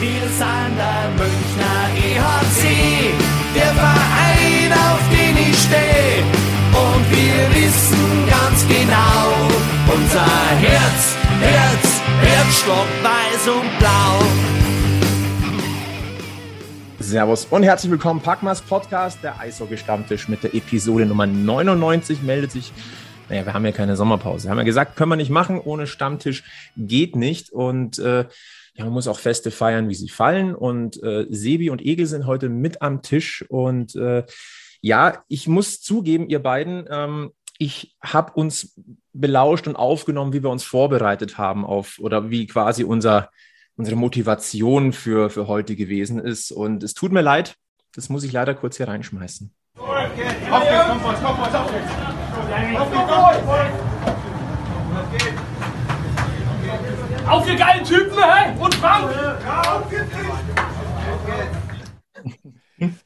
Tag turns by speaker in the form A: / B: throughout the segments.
A: Wir sind der Münchner EHC, der Verein, auf den ich stehe. Und wir wissen ganz genau, unser Herz, Herz, Herzstock weiß und blau.
B: Servus und herzlich willkommen, Packmas Podcast, der Eishockey-Stammtisch mit der Episode Nummer 99 meldet sich. Naja, wir haben ja keine Sommerpause. Wir haben ja gesagt, können wir nicht machen, ohne Stammtisch geht nicht. Und äh, ja, man muss auch Feste feiern, wie sie fallen. Und äh, Sebi und Egel sind heute mit am Tisch. Und äh, ja, ich muss zugeben, ihr beiden, ähm, ich habe uns belauscht und aufgenommen, wie wir uns vorbereitet haben auf oder wie quasi unser, unsere Motivation für, für heute gewesen ist. Und es tut mir leid, das muss ich leider kurz hier reinschmeißen. Auf geht's, komm, komm, komm, auf geht's.
C: Auf ihr geilen Typen, hä? Und Frank!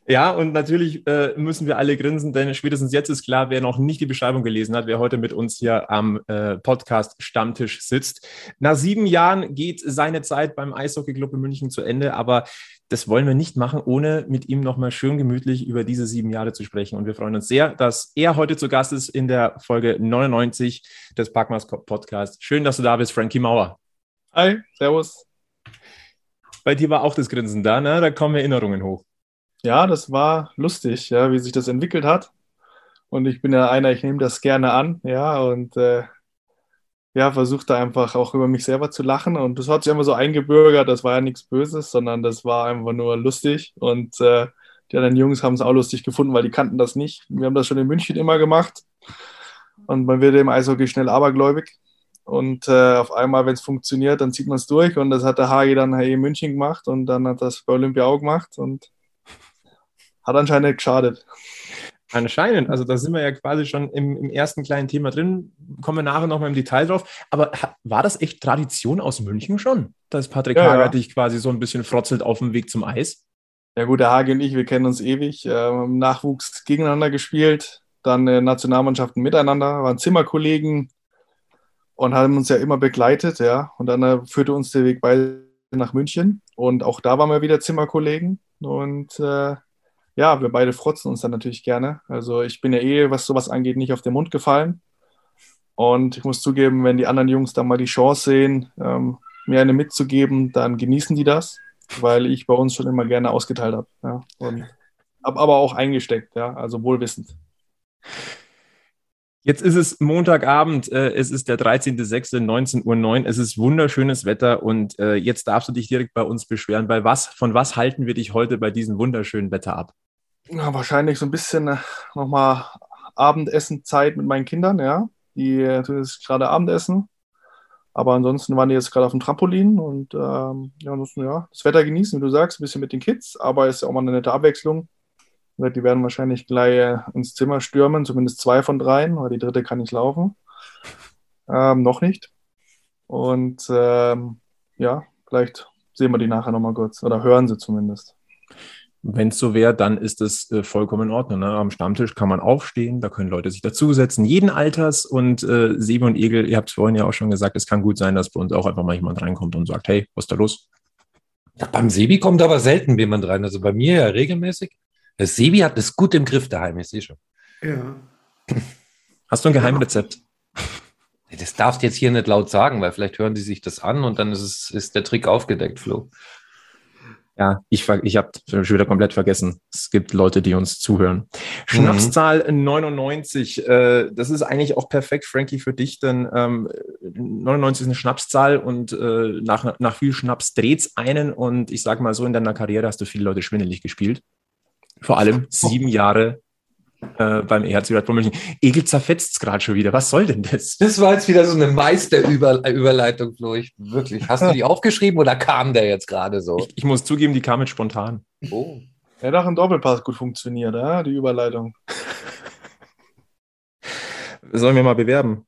B: Ja, und natürlich äh, müssen wir alle grinsen, denn spätestens jetzt ist klar, wer noch nicht die Beschreibung gelesen hat, wer heute mit uns hier am äh, Podcast Stammtisch sitzt. Nach sieben Jahren geht seine Zeit beim Eishockey Club in München zu Ende, aber das wollen wir nicht machen, ohne mit ihm nochmal schön gemütlich über diese sieben Jahre zu sprechen. Und wir freuen uns sehr, dass er heute zu Gast ist in der Folge 99 des Packmas Podcast. Schön, dass du da bist, Frankie Mauer.
D: Hi, servus.
B: Bei dir war auch das Grinsen da, ne? Da kommen Erinnerungen hoch.
D: Ja, das war lustig, ja, wie sich das entwickelt hat. Und ich bin ja einer, ich nehme das gerne an, ja, und äh, ja, versuche da einfach auch über mich selber zu lachen. Und das hat sich einfach so eingebürgert, das war ja nichts Böses, sondern das war einfach nur lustig. Und äh, die anderen Jungs haben es auch lustig gefunden, weil die kannten das nicht. Wir haben das schon in München immer gemacht. Und man wird im Eishockey schnell abergläubig. Und äh, auf einmal, wenn es funktioniert, dann zieht man es durch. Und das hat der Hagi dann hier in München gemacht und dann hat das bei Olympia auch gemacht und hat anscheinend geschadet.
B: Anscheinend, also da sind wir ja quasi schon im, im ersten kleinen Thema drin, kommen wir nachher nochmal im Detail drauf. Aber war das echt Tradition aus München schon, dass Patrick ja, Hager ja. dich quasi so ein bisschen frotzelt auf dem Weg zum Eis?
D: Ja gut, der Hage und ich, wir kennen uns ewig, äh, im Nachwuchs gegeneinander gespielt, dann äh, Nationalmannschaften miteinander, waren Zimmerkollegen, und haben uns ja immer begleitet, ja. Und dann äh, führte uns der Weg beide nach München und auch da waren wir wieder Zimmerkollegen und äh, ja, wir beide frotzen uns dann natürlich gerne. Also ich bin ja eh, was sowas angeht, nicht auf den Mund gefallen. Und ich muss zugeben, wenn die anderen Jungs da mal die Chance sehen, ähm, mir eine mitzugeben, dann genießen die das, weil ich bei uns schon immer gerne ausgeteilt habe. Ja. Und habe aber auch eingesteckt, ja, also wohlwissend.
B: Jetzt ist es Montagabend, äh, es ist der 13.06.19.09 Uhr, es ist wunderschönes Wetter und äh, jetzt darfst du dich direkt bei uns beschweren. Bei was, von was halten wir dich heute bei diesem wunderschönen Wetter ab?
D: Ja, wahrscheinlich so ein bisschen äh, nochmal Abendessenzeit mit meinen Kindern, ja. Die tun jetzt gerade Abendessen. Aber ansonsten waren die jetzt gerade auf dem Trampolin und ähm, ja, ansonsten, ja, das Wetter genießen, wie du sagst, ein bisschen mit den Kids, aber ist ja auch mal eine nette Abwechslung. Die werden wahrscheinlich gleich äh, ins Zimmer stürmen, zumindest zwei von dreien, weil die dritte kann nicht laufen. Ähm, noch nicht. Und ähm, ja, vielleicht sehen wir die nachher nochmal kurz oder hören sie zumindest.
B: Wenn es so wäre, dann ist es äh, vollkommen in Ordnung. Ne? Am Stammtisch kann man aufstehen, da können Leute sich dazusetzen, jeden Alters. Und äh, Sebe und Egel, ihr habt es vorhin ja auch schon gesagt, es kann gut sein, dass bei uns auch einfach mal jemand reinkommt und sagt, hey, was ist da los?
E: Ja, beim Sebi kommt aber selten jemand rein. Also bei mir ja regelmäßig. Der Sebi hat es gut im Griff daheim, ich sehe schon.
B: Ja. Hast du ein Geheimrezept?
E: Das darfst du jetzt hier nicht laut sagen, weil vielleicht hören die sich das an und dann ist, es, ist der Trick aufgedeckt, Flo.
B: Ja, ich, ich habe schon wieder komplett vergessen. Es gibt Leute, die uns zuhören. Schnapszahl mhm. 99. Äh, das ist eigentlich auch perfekt, Frankie, für dich, denn ähm, 99 ist eine Schnapszahl und äh, nach, nach viel Schnaps dreht's einen. Und ich sage mal so, in deiner Karriere hast du viele Leute schwindelig gespielt. Vor allem sieben Jahre äh, beim EHC Red Bull München. Egel zerfetzt es gerade schon wieder. Was soll denn das?
E: Das war jetzt wieder so eine Meisterüberleitung, Flo. Ich, wirklich. Hast du die aufgeschrieben oder kam der jetzt gerade so?
B: Ich, ich, muss zugeben, die kam jetzt spontan.
D: Oh. Ja, doch im Doppelpass gut funktioniert, ja? die Überleitung.
B: Sollen wir mal bewerben?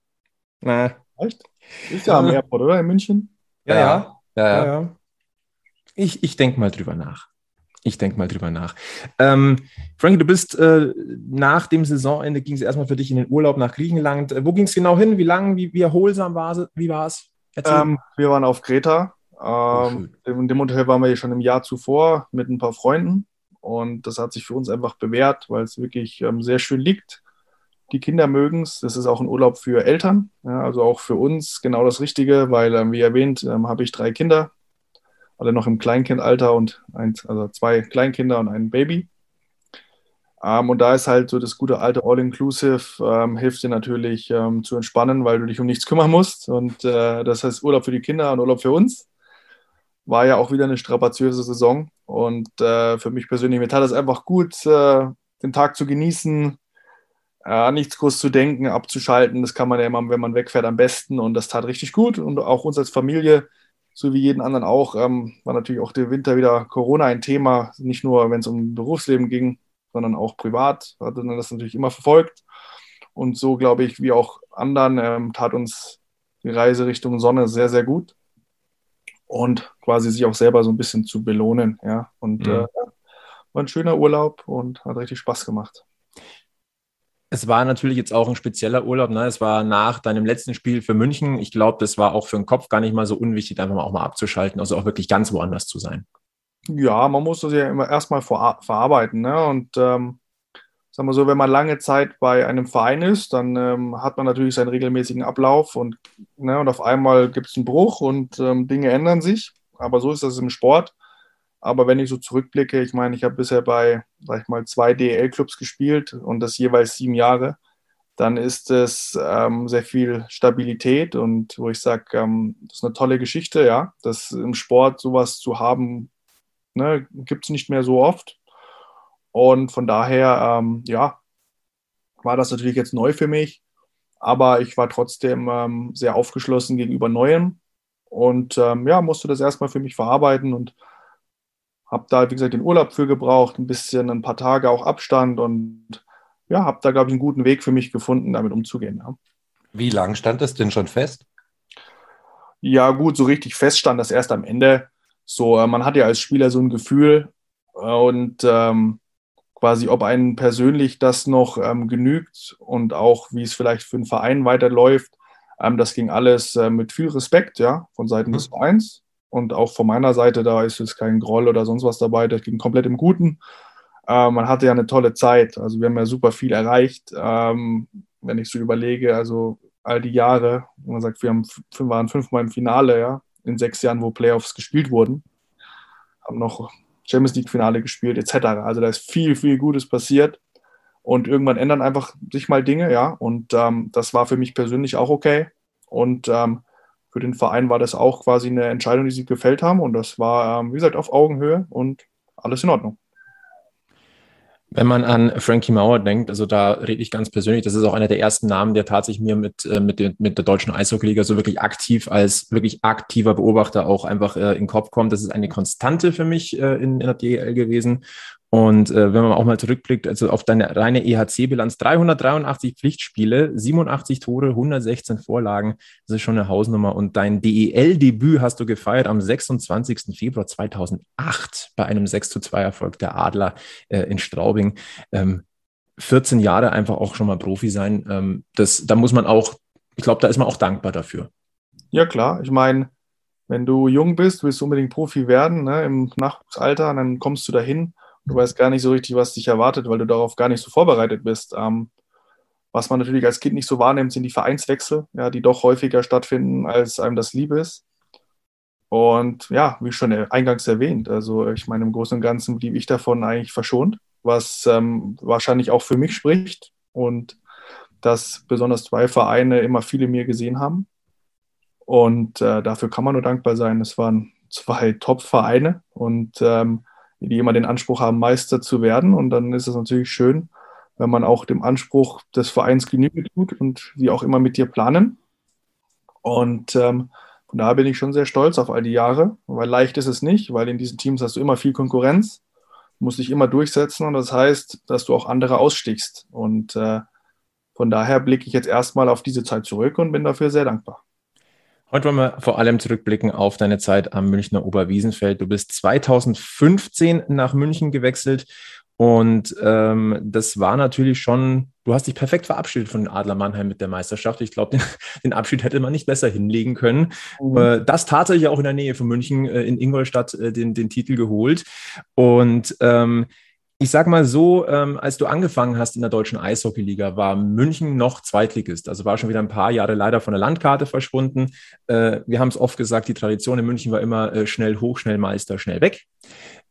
D: Na. Echt? Ist ja am Airport, oder? In München?
B: Ja, ja. ja. ja, ja. Ich, ich denke mal drüber nach. Ich denke mal drüber nach. Ähm, Frankie, du bist äh, nach dem Saisonende ging es erstmal für dich in den Urlaub nach Griechenland. Äh, wo ging es genau hin? Wie lang? Wie, wie erholsam war es? Wie war es?
D: Ähm, wir waren auf Kreta. Ähm, in dem Hotel waren wir ja schon im Jahr zuvor mit ein paar Freunden und das hat sich für uns einfach bewährt, weil es wirklich ähm, sehr schön liegt. Die Kinder mögen es. Das ist auch ein Urlaub für Eltern, ja, also auch für uns genau das Richtige, weil, ähm, wie erwähnt, ähm, habe ich drei Kinder, alle noch im Kleinkindalter und eins, also zwei Kleinkinder und ein Baby. Ähm, und da ist halt so das gute alte All-Inclusive, ähm, hilft dir natürlich ähm, zu entspannen, weil du dich um nichts kümmern musst. Und äh, das heißt Urlaub für die Kinder und Urlaub für uns. War ja auch wieder eine strapaziöse Saison. Und äh, für mich persönlich, mir tat es einfach gut, äh, den Tag zu genießen, äh, nichts groß zu denken, abzuschalten. Das kann man ja immer, wenn man wegfährt, am besten. Und das tat richtig gut. Und auch uns als Familie, so wie jeden anderen auch, ähm, war natürlich auch der Winter wieder Corona ein Thema. Nicht nur, wenn es um Berufsleben ging, sondern auch privat. Hatte dann das natürlich immer verfolgt. Und so, glaube ich, wie auch anderen, ähm, tat uns die Reise Richtung Sonne sehr, sehr gut. Und quasi sich auch selber so ein bisschen zu belohnen. Ja. Und mhm. äh, war ein schöner Urlaub und hat richtig Spaß gemacht.
B: Es war natürlich jetzt auch ein spezieller Urlaub. Ne? Es war nach deinem letzten Spiel für München. Ich glaube, das war auch für den Kopf gar nicht mal so unwichtig, einfach mal auch mal abzuschalten, also auch wirklich ganz woanders zu sein.
D: Ja, man muss das ja immer erstmal ver verarbeiten. Ne? Und ähm, sagen wir so, wenn man lange Zeit bei einem Verein ist, dann ähm, hat man natürlich seinen regelmäßigen Ablauf und, ne, und auf einmal gibt es einen Bruch und ähm, Dinge ändern sich. Aber so ist das im Sport. Aber wenn ich so zurückblicke, ich meine, ich habe bisher bei, sag ich mal, zwei DEL-Clubs gespielt und das jeweils sieben Jahre, dann ist es ähm, sehr viel Stabilität und wo ich sage, ähm, das ist eine tolle Geschichte, ja, dass im Sport sowas zu haben, ne, gibt es nicht mehr so oft. Und von daher, ähm, ja, war das natürlich jetzt neu für mich, aber ich war trotzdem ähm, sehr aufgeschlossen gegenüber Neuem und ähm, ja, musste das erstmal für mich verarbeiten und habe da, wie gesagt, den Urlaub für gebraucht, ein bisschen, ein paar Tage auch Abstand und ja, habe da, glaube ich, einen guten Weg für mich gefunden, damit umzugehen. Ja.
E: Wie lange stand das denn schon fest?
D: Ja, gut, so richtig fest stand das erst am Ende. So, äh, man hat ja als Spieler so ein Gefühl äh, und ähm, quasi, ob einen persönlich das noch ähm, genügt und auch, wie es vielleicht für einen Verein weiterläuft. Ähm, das ging alles äh, mit viel Respekt, ja, von Seiten mhm. des Vereins. Und auch von meiner Seite, da ist es kein Groll oder sonst was dabei, das ging komplett im Guten. Äh, man hatte ja eine tolle Zeit. Also wir haben ja super viel erreicht. Ähm, wenn ich so überlege, also all die Jahre, man sagt, wir haben, waren fünfmal im Finale, ja, in sechs Jahren, wo Playoffs gespielt wurden. Haben noch Champions League-Finale gespielt, etc. Also da ist viel, viel Gutes passiert. Und irgendwann ändern einfach sich mal Dinge, ja. Und ähm, das war für mich persönlich auch okay. Und ähm, für den Verein war das auch quasi eine Entscheidung, die sie gefällt haben. Und das war, ähm, wie gesagt, auf Augenhöhe und alles in Ordnung.
B: Wenn man an Frankie Mauer denkt, also da rede ich ganz persönlich, das ist auch einer der ersten Namen, der tatsächlich mir mit, äh, mit, der, mit der deutschen Eishockeyliga so wirklich aktiv als wirklich aktiver Beobachter auch einfach äh, in den Kopf kommt. Das ist eine Konstante für mich äh, in, in der DEL gewesen. Und äh, wenn man auch mal zurückblickt, also auf deine reine EHC-Bilanz, 383 Pflichtspiele, 87 Tore, 116 Vorlagen, das ist schon eine Hausnummer. Und dein DEL-Debüt hast du gefeiert am 26. Februar 2008 bei einem 6 zu 2 Erfolg der Adler äh, in Straubing. Ähm, 14 Jahre einfach auch schon mal Profi sein, ähm, das, da muss man auch, ich glaube, da ist man auch dankbar dafür.
D: Ja, klar. Ich meine, wenn du jung bist, willst du unbedingt Profi werden, ne, im Nachwuchsalter, dann kommst du dahin Du weißt gar nicht so richtig, was dich erwartet, weil du darauf gar nicht so vorbereitet bist. Ähm, was man natürlich als Kind nicht so wahrnimmt, sind die Vereinswechsel, ja, die doch häufiger stattfinden, als einem das lieb ist. Und ja, wie schon eingangs erwähnt, also ich meine, im Großen und Ganzen blieb ich davon eigentlich verschont, was ähm, wahrscheinlich auch für mich spricht und dass besonders zwei Vereine immer viele mir gesehen haben. Und äh, dafür kann man nur dankbar sein. Es waren zwei Top-Vereine und ähm, die immer den Anspruch haben, Meister zu werden. Und dann ist es natürlich schön, wenn man auch dem Anspruch des Vereins Genüge tut und sie auch immer mit dir planen. Und ähm, von daher bin ich schon sehr stolz auf all die Jahre, weil leicht ist es nicht, weil in diesen Teams hast du immer viel Konkurrenz, musst dich immer durchsetzen und das heißt, dass du auch andere ausstichst. Und äh, von daher blicke ich jetzt erstmal auf diese Zeit zurück und bin dafür sehr dankbar.
B: Heute wollen wir vor allem zurückblicken auf deine Zeit am Münchner Oberwiesenfeld. Du bist 2015 nach München gewechselt und ähm, das war natürlich schon Du hast dich perfekt verabschiedet von Adler Mannheim mit der Meisterschaft. Ich glaube, den, den, Abschied hätte man nicht besser hinlegen können. Mhm. Äh, das tatsächlich auch in der Nähe von München äh, in Ingolstadt äh, den, den Titel geholt. Und ähm, ich sag mal so, ähm, als du angefangen hast in der deutschen Eishockeyliga, war München noch Zweitligist. Also war schon wieder ein paar Jahre leider von der Landkarte verschwunden. Äh, wir haben es oft gesagt, die Tradition in München war immer äh, schnell hoch, schnell Meister, schnell weg.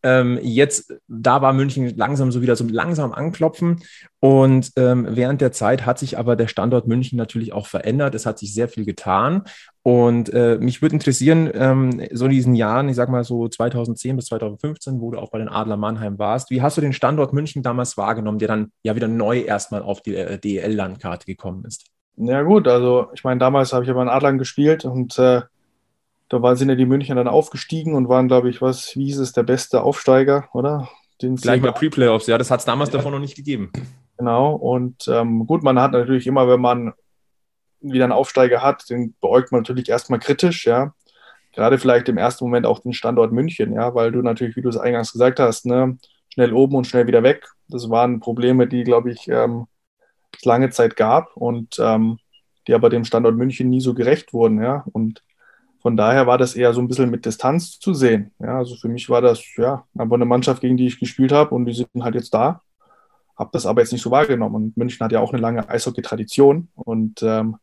B: Ähm, jetzt, da war München langsam so wieder so langsam anklopfen. Und ähm, während der Zeit hat sich aber der Standort München natürlich auch verändert. Es hat sich sehr viel getan. Und äh, mich würde interessieren, ähm, so in diesen Jahren, ich sag mal so 2010 bis 2015, wo du auch bei den Adler Mannheim warst, wie hast du den Standort München damals wahrgenommen, der dann ja wieder neu erstmal auf die äh, DEL-Landkarte gekommen ist?
D: Ja, gut, also ich meine, damals habe ich ja bei den Adlern gespielt und äh, da waren, sind ja die München dann aufgestiegen und waren, glaube ich, was, wie hieß es, der beste Aufsteiger, oder?
B: Den Gleich mal Pre-Playoffs, ja, das hat es damals ja. davon noch nicht gegeben.
D: Genau, und ähm, gut, man hat natürlich immer, wenn man wieder einen Aufsteiger hat, den beäugt man natürlich erstmal kritisch, ja. Gerade vielleicht im ersten Moment auch den Standort München, ja, weil du natürlich, wie du es eingangs gesagt hast, ne, schnell oben und schnell wieder weg. Das waren Probleme, die, glaube ich, ähm, es lange Zeit gab und ähm, die aber dem Standort München nie so gerecht wurden, ja. Und von daher war das eher so ein bisschen mit Distanz zu sehen. Ja, also für mich war das ja aber eine Mannschaft, gegen die ich gespielt habe und die sind halt jetzt da. Habe das aber jetzt nicht so wahrgenommen. Und München hat ja auch eine lange Eishockey-Tradition und ähm,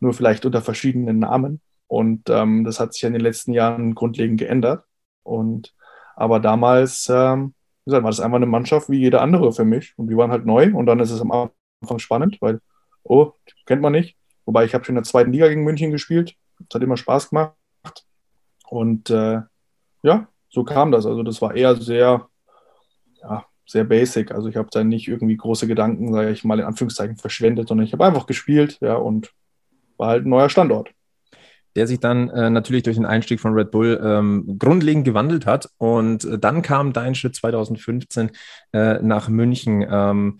D: nur vielleicht unter verschiedenen Namen. Und ähm, das hat sich in den letzten Jahren grundlegend geändert. Und aber damals, ähm, gesagt, war das einfach eine Mannschaft wie jede andere für mich. Und die waren halt neu. Und dann ist es am Anfang spannend, weil, oh, kennt man nicht. Wobei ich habe schon in der zweiten Liga gegen München gespielt. Es hat immer Spaß gemacht. Und äh, ja, so kam das. Also das war eher sehr, ja, sehr basic. Also ich habe da nicht irgendwie große Gedanken, sage ich mal in Anführungszeichen, verschwendet, sondern ich habe einfach gespielt, ja, und war halt ein neuer Standort.
B: Der sich dann äh, natürlich durch den Einstieg von Red Bull ähm, grundlegend gewandelt hat. Und äh, dann kam dein Schritt 2015 äh, nach München. Ähm,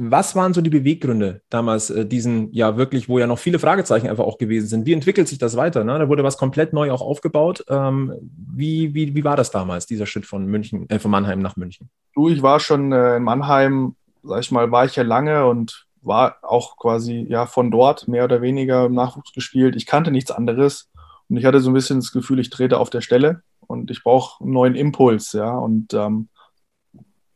B: was waren so die Beweggründe damals, äh, diesen, ja wirklich, wo ja noch viele Fragezeichen einfach auch gewesen sind? Wie entwickelt sich das weiter? Ne? Da wurde was komplett neu auch aufgebaut. Ähm, wie, wie, wie war das damals, dieser Schritt von München, äh, von Mannheim nach München?
D: Du, ich war schon äh, in Mannheim, sag ich mal, war ich ja lange und war auch quasi ja von dort mehr oder weniger im Nachwuchs gespielt. Ich kannte nichts anderes und ich hatte so ein bisschen das Gefühl, ich trete auf der Stelle und ich brauche einen neuen Impuls, ja. Und ähm,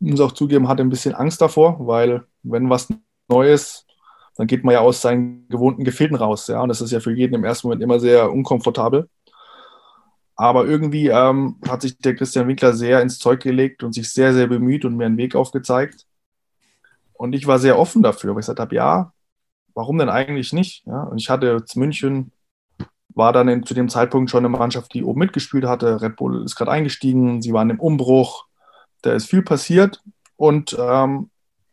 D: muss auch zugeben, hatte ein bisschen Angst davor, weil wenn was Neues, dann geht man ja aus seinen gewohnten Gefilden raus. Ja? Und das ist ja für jeden im ersten Moment immer sehr unkomfortabel. Aber irgendwie ähm, hat sich der Christian Winkler sehr ins Zeug gelegt und sich sehr, sehr bemüht und mir einen Weg aufgezeigt. Und ich war sehr offen dafür, weil ich gesagt habe, ja, warum denn eigentlich nicht? Ja? Und ich hatte jetzt München, war dann in, zu dem Zeitpunkt schon eine Mannschaft, die oben mitgespielt hatte. Red Bull ist gerade eingestiegen, sie waren im Umbruch da ist viel passiert und ähm,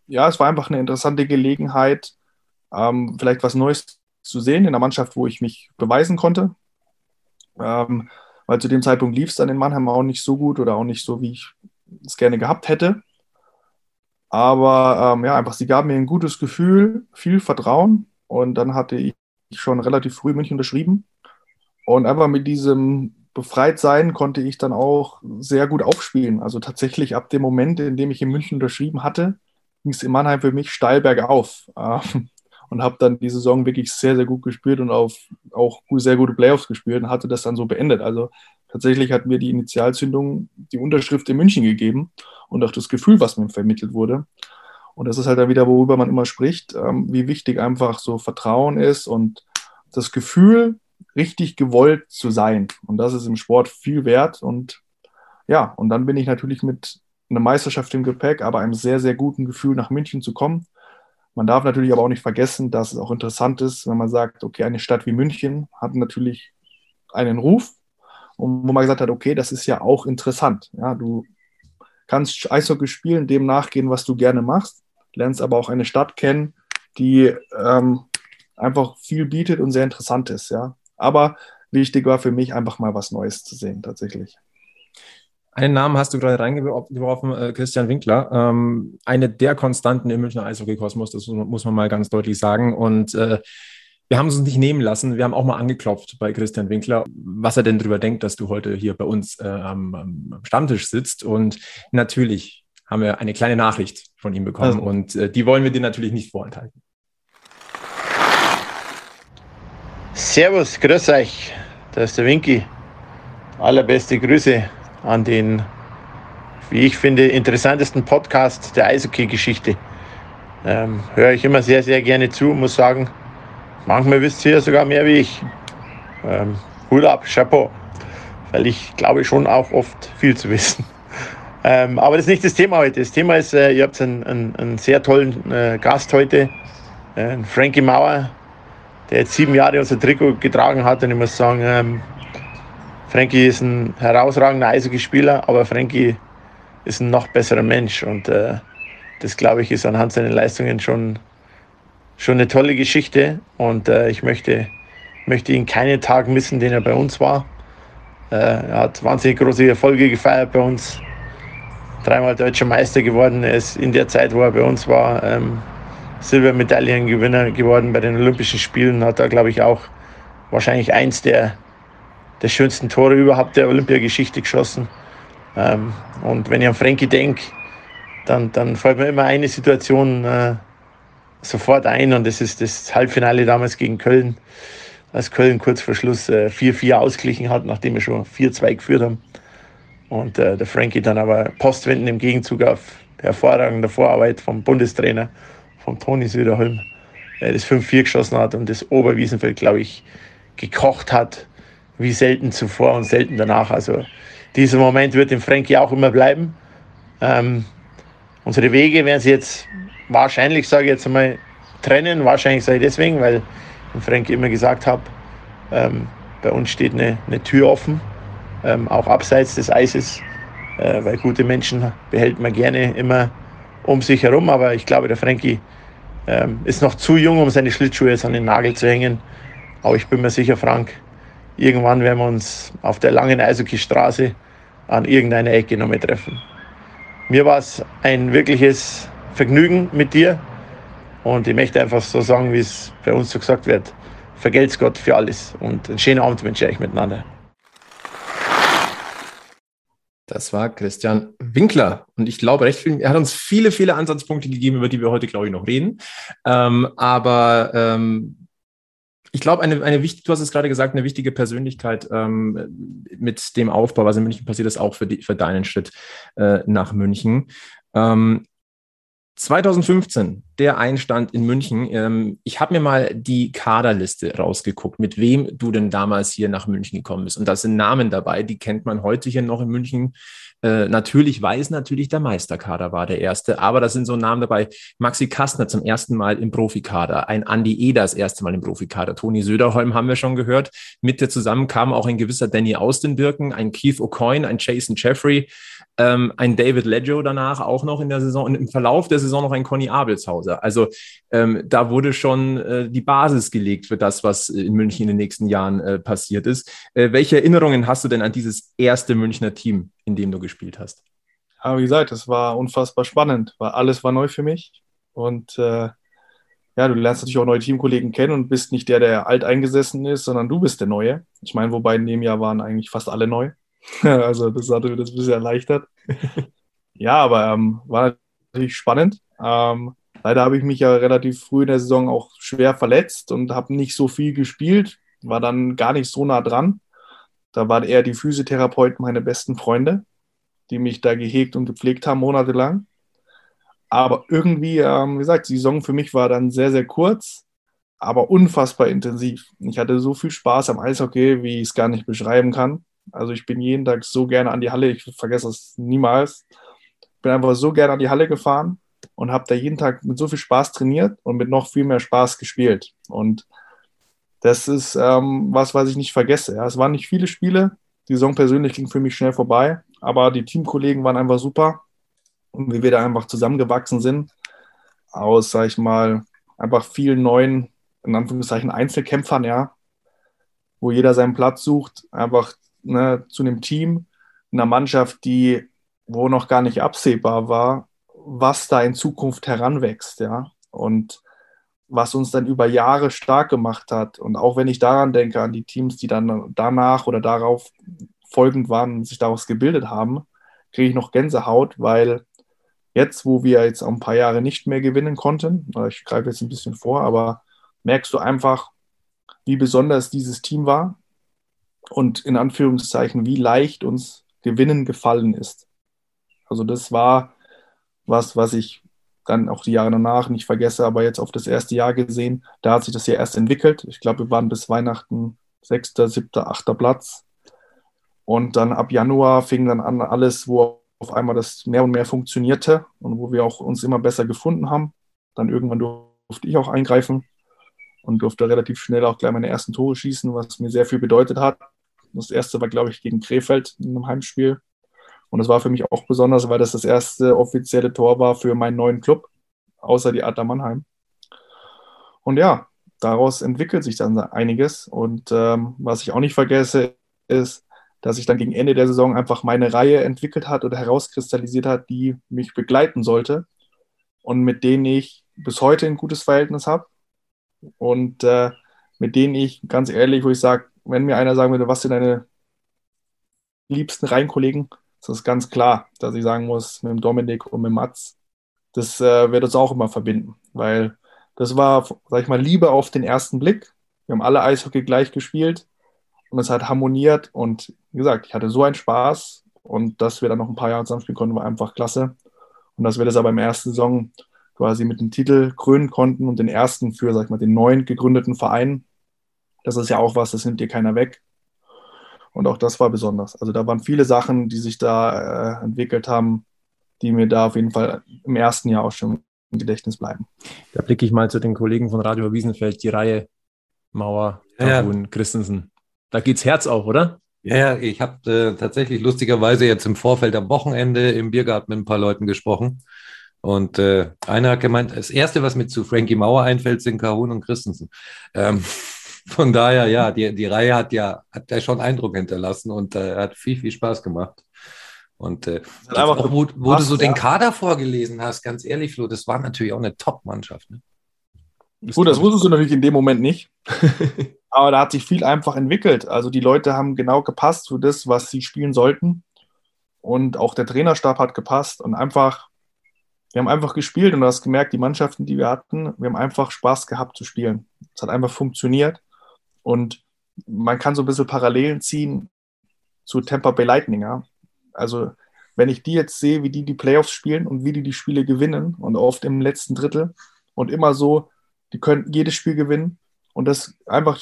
D: ja, es war einfach eine interessante Gelegenheit, ähm, vielleicht was Neues zu sehen in einer Mannschaft, wo ich mich beweisen konnte. Ähm, weil zu dem Zeitpunkt lief es dann in Mannheim auch nicht so gut oder auch nicht so, wie ich es gerne gehabt hätte. Aber ähm, ja, einfach, sie gaben mir ein gutes Gefühl, viel Vertrauen und dann hatte ich schon relativ früh München unterschrieben. Und einfach mit diesem befreit sein konnte ich dann auch sehr gut aufspielen. Also tatsächlich ab dem Moment, in dem ich in München unterschrieben hatte, ging es in Mannheim für mich steil bergauf. Ähm, und habe dann die Saison wirklich sehr, sehr gut gespielt und auf auch sehr gute Playoffs gespielt und hatte das dann so beendet. Also tatsächlich hat mir die Initialzündung die Unterschrift in München gegeben und auch das Gefühl, was mir vermittelt wurde. Und das ist halt dann wieder, worüber man immer spricht, ähm, wie wichtig einfach so Vertrauen ist und das Gefühl, richtig gewollt zu sein. Und das ist im Sport viel wert. Und ja, und dann bin ich natürlich mit einer Meisterschaft im Gepäck, aber einem sehr, sehr guten Gefühl nach München zu kommen. Man darf natürlich aber auch nicht vergessen, dass es auch interessant ist, wenn man sagt, okay, eine Stadt wie München hat natürlich einen Ruf, wo man gesagt hat, okay, das ist ja auch interessant. Ja, du kannst Eishockey spielen, dem nachgehen, was du gerne machst, lernst aber auch eine Stadt kennen, die ähm, einfach viel bietet und sehr interessant ist. Ja, aber wichtig war für mich einfach mal was Neues zu sehen, tatsächlich.
B: Einen Namen hast du gerade reingeworfen, äh, Christian Winkler. Ähm, eine der Konstanten im Münchner Eishockey-Kosmos, das muss man mal ganz deutlich sagen. Und äh, wir haben es uns nicht nehmen lassen. Wir haben auch mal angeklopft bei Christian Winkler, was er denn darüber denkt, dass du heute hier bei uns äh, am, am, Stammtisch sitzt. Und natürlich haben wir eine kleine Nachricht von ihm bekommen also. und äh, die wollen wir dir natürlich nicht vorenthalten.
F: Servus, grüß euch, da ist der Winky. Allerbeste Grüße an den, wie ich finde, interessantesten Podcast der Eishockey-Geschichte. Ähm, höre ich immer sehr, sehr gerne zu muss sagen, manchmal wisst ihr sogar mehr wie ich. Ähm, Hut ab, Chapeau. Weil ich glaube schon auch oft viel zu wissen. Ähm, aber das ist nicht das Thema heute. Das Thema ist, äh, ihr habt einen, einen, einen sehr tollen äh, Gast heute, äh, Frankie Mauer, der jetzt sieben Jahre unser Trikot getragen hat. Und ich muss sagen, ähm, Frankie ist ein herausragender Eishockeyspieler, aber Frankie ist ein noch besserer Mensch. Und äh, das, glaube ich, ist anhand seiner Leistungen schon, schon eine tolle Geschichte. Und äh, ich möchte, möchte ihn keinen Tag missen, den er bei uns war. Äh, er hat wahnsinnig große Erfolge gefeiert bei uns dreimal deutscher Meister geworden. Er ist in der Zeit, wo er bei uns war, ähm, Silbermedaillengewinner geworden bei den Olympischen Spielen. Hat da, glaube ich, auch wahrscheinlich eins der, der schönsten Tore überhaupt der Olympiageschichte geschossen. Ähm, und wenn ich an Frankie denke, dann, dann fällt mir immer eine Situation äh, sofort ein und das ist das Halbfinale damals gegen Köln, als Köln kurz vor Schluss 4-4 äh, ausgeglichen hat, nachdem wir schon 4-2 geführt haben. Und äh, der Frankie dann aber postwenden im Gegenzug auf hervorragende Vorarbeit vom Bundestrainer, vom Toni Süderholm, der das 5-4 geschossen hat und das Oberwiesenfeld, glaube ich, gekocht hat, wie selten zuvor und selten danach. Also dieser Moment wird dem Frankie auch immer bleiben. Ähm, unsere Wege werden sie jetzt wahrscheinlich, sage ich jetzt einmal, trennen. Wahrscheinlich sage ich deswegen, weil ich Frankie immer gesagt habe, ähm, bei uns steht eine, eine Tür offen ähm, auch abseits des Eises, äh, weil gute Menschen behält man gerne immer um sich herum. Aber ich glaube, der Frankie ähm, ist noch zu jung, um seine Schlittschuhe jetzt an den Nagel zu hängen. Aber ich bin mir sicher, Frank, irgendwann werden wir uns auf der langen Eishockey-Straße an irgendeiner Ecke noch mehr treffen. Mir war es ein wirkliches Vergnügen mit dir und ich möchte einfach so sagen, wie es bei uns so gesagt wird, vergelt's Gott für alles und einen schönen Abend wünsche ich euch miteinander.
B: Das war Christian Winkler. Und ich glaube, recht viel, er hat uns viele, viele Ansatzpunkte gegeben, über die wir heute, glaube ich, noch reden. Ähm, aber ähm, ich glaube, eine, eine wichtige, du hast es gerade gesagt, eine wichtige Persönlichkeit ähm, mit dem Aufbau, was in München passiert ist, auch für, die, für deinen Schritt äh, nach München. Ähm, 2015, der Einstand in München. Ähm, ich habe mir mal die Kaderliste rausgeguckt, mit wem du denn damals hier nach München gekommen bist. Und da sind Namen dabei, die kennt man heute hier noch in München. Äh, natürlich weiß natürlich der Meisterkader war der erste, aber da sind so Namen dabei. Maxi Kastner zum ersten Mal im Profikader, ein Andy Eder das erste Mal im Profikader, Toni Söderholm haben wir schon gehört. Mit dir zusammen kam auch ein gewisser Danny Austin-Birken, ein Keith O'Coin, ein Jason Jeffrey ähm, ein David Leggio danach auch noch in der Saison und im Verlauf der Saison noch ein Conny Abelshauser. Also ähm, da wurde schon äh, die Basis gelegt für das, was in München in den nächsten Jahren äh, passiert ist. Äh, welche Erinnerungen hast du denn an dieses erste Münchner Team, in dem du gespielt hast?
D: Ja, wie gesagt, es war unfassbar spannend, weil alles war neu für mich und äh, ja, du lernst natürlich auch neue Teamkollegen kennen und bist nicht der, der alteingesessen ist, sondern du bist der Neue. Ich meine, wobei in dem Jahr waren eigentlich fast alle neu. Also das hatte mir das ein bisschen erleichtert. ja, aber ähm, war natürlich spannend. Ähm, leider habe ich mich ja relativ früh in der Saison auch schwer verletzt und habe nicht so viel gespielt, war dann gar nicht so nah dran. Da waren eher die Physiotherapeuten meine besten Freunde, die mich da gehegt und gepflegt haben monatelang. Aber irgendwie, ähm, wie gesagt, die Saison für mich war dann sehr, sehr kurz, aber unfassbar intensiv. Ich hatte so viel Spaß am Eishockey, wie ich es gar nicht beschreiben kann. Also ich bin jeden Tag so gerne an die Halle, ich vergesse es niemals. Bin einfach so gerne an die Halle gefahren und habe da jeden Tag mit so viel Spaß trainiert und mit noch viel mehr Spaß gespielt. Und das ist ähm, was, was ich nicht vergesse. Ja. Es waren nicht viele Spiele. Die Saison persönlich ging für mich schnell vorbei, aber die Teamkollegen waren einfach super. Und wie wir da einfach zusammengewachsen sind, aus, sag ich mal, einfach vielen neuen, in Anführungszeichen, Einzelkämpfern, ja, wo jeder seinen Platz sucht, einfach ne, zu einem Team, einer Mannschaft, die, wo noch gar nicht absehbar war, was da in Zukunft heranwächst, ja. Und was uns dann über Jahre stark gemacht hat. Und auch wenn ich daran denke, an die Teams, die dann danach oder darauf folgend waren sich daraus gebildet haben, kriege ich noch Gänsehaut, weil jetzt, wo wir jetzt auch ein paar Jahre nicht mehr gewinnen konnten, ich greife jetzt ein bisschen vor, aber merkst du einfach, wie besonders dieses Team war und in Anführungszeichen, wie leicht uns Gewinnen gefallen ist. Also das war was, was ich dann auch die Jahre danach nicht vergesse, aber jetzt auf das erste Jahr gesehen, da hat sich das ja erst entwickelt. Ich glaube, wir waren bis Weihnachten sechster, siebter, achter Platz. Und dann ab Januar fing dann an alles, wo auf einmal das mehr und mehr funktionierte und wo wir auch uns immer besser gefunden haben. Dann irgendwann durfte ich auch eingreifen und durfte relativ schnell auch gleich meine ersten Tore schießen, was mir sehr viel bedeutet hat. Das erste war, glaube ich, gegen Krefeld in einem Heimspiel. Und das war für mich auch besonders, weil das das erste offizielle Tor war für meinen neuen Club, außer die Adler Mannheim. Und ja, daraus entwickelt sich dann einiges. Und ähm, was ich auch nicht vergesse, ist, dass sich dann gegen Ende der Saison einfach meine Reihe entwickelt hat oder herauskristallisiert hat, die mich begleiten sollte und mit denen ich bis heute ein gutes Verhältnis habe und äh, mit denen ich ganz ehrlich, wo ich sage, wenn mir einer sagen würde, was sind deine liebsten Reihenkollegen, ist das ganz klar, dass ich sagen muss, mit dem Dominik und mit Mats, das äh, wird uns auch immer verbinden, weil das war, sag ich mal, Liebe auf den ersten Blick. Wir haben alle Eishockey gleich gespielt und es hat harmoniert und wie gesagt, ich hatte so einen Spaß und dass wir dann noch ein paar Jahre zusammenspielen konnten, war einfach klasse. Und dass wir das aber im ersten Saison quasi mit dem Titel krönen konnten und den ersten für, sag ich mal, den neuen gegründeten Verein, das ist ja auch was, das nimmt dir keiner weg. Und auch das war besonders. Also da waren viele Sachen, die sich da äh, entwickelt haben, die mir da auf jeden Fall im ersten Jahr auch schon im Gedächtnis bleiben.
B: Da blicke ich mal zu den Kollegen von Radio Wiesenfeld, die Reihe Mauer, Kabun, ja. Christensen. Da geht's Herz auf, oder?
E: Ja, ja, ich habe äh, tatsächlich lustigerweise jetzt im Vorfeld am Wochenende im Biergarten mit ein paar Leuten gesprochen. Und äh, einer hat gemeint, das Erste, was mir zu Frankie Mauer einfällt, sind Kahun und Christensen. Ähm, von daher, ja, die, die Reihe hat ja, hat ja schon Eindruck hinterlassen und äh, hat viel, viel Spaß gemacht. Und äh, auch, wo, wo du so ja. den Kader vorgelesen hast, ganz ehrlich, Flo, das war natürlich auch eine Top-Mannschaft. Ne?
D: Gut, das wusstest du natürlich in dem Moment nicht. Aber da hat sich viel einfach entwickelt. Also die Leute haben genau gepasst für das, was sie spielen sollten. Und auch der Trainerstab hat gepasst. Und einfach, wir haben einfach gespielt und du hast gemerkt, die Mannschaften, die wir hatten, wir haben einfach Spaß gehabt zu spielen. Es hat einfach funktioniert. Und man kann so ein bisschen Parallelen ziehen zu Tampa Bay Lightning. Ja? Also, wenn ich die jetzt sehe, wie die die Playoffs spielen und wie die die Spiele gewinnen und oft im letzten Drittel und immer so, die können jedes Spiel gewinnen und das einfach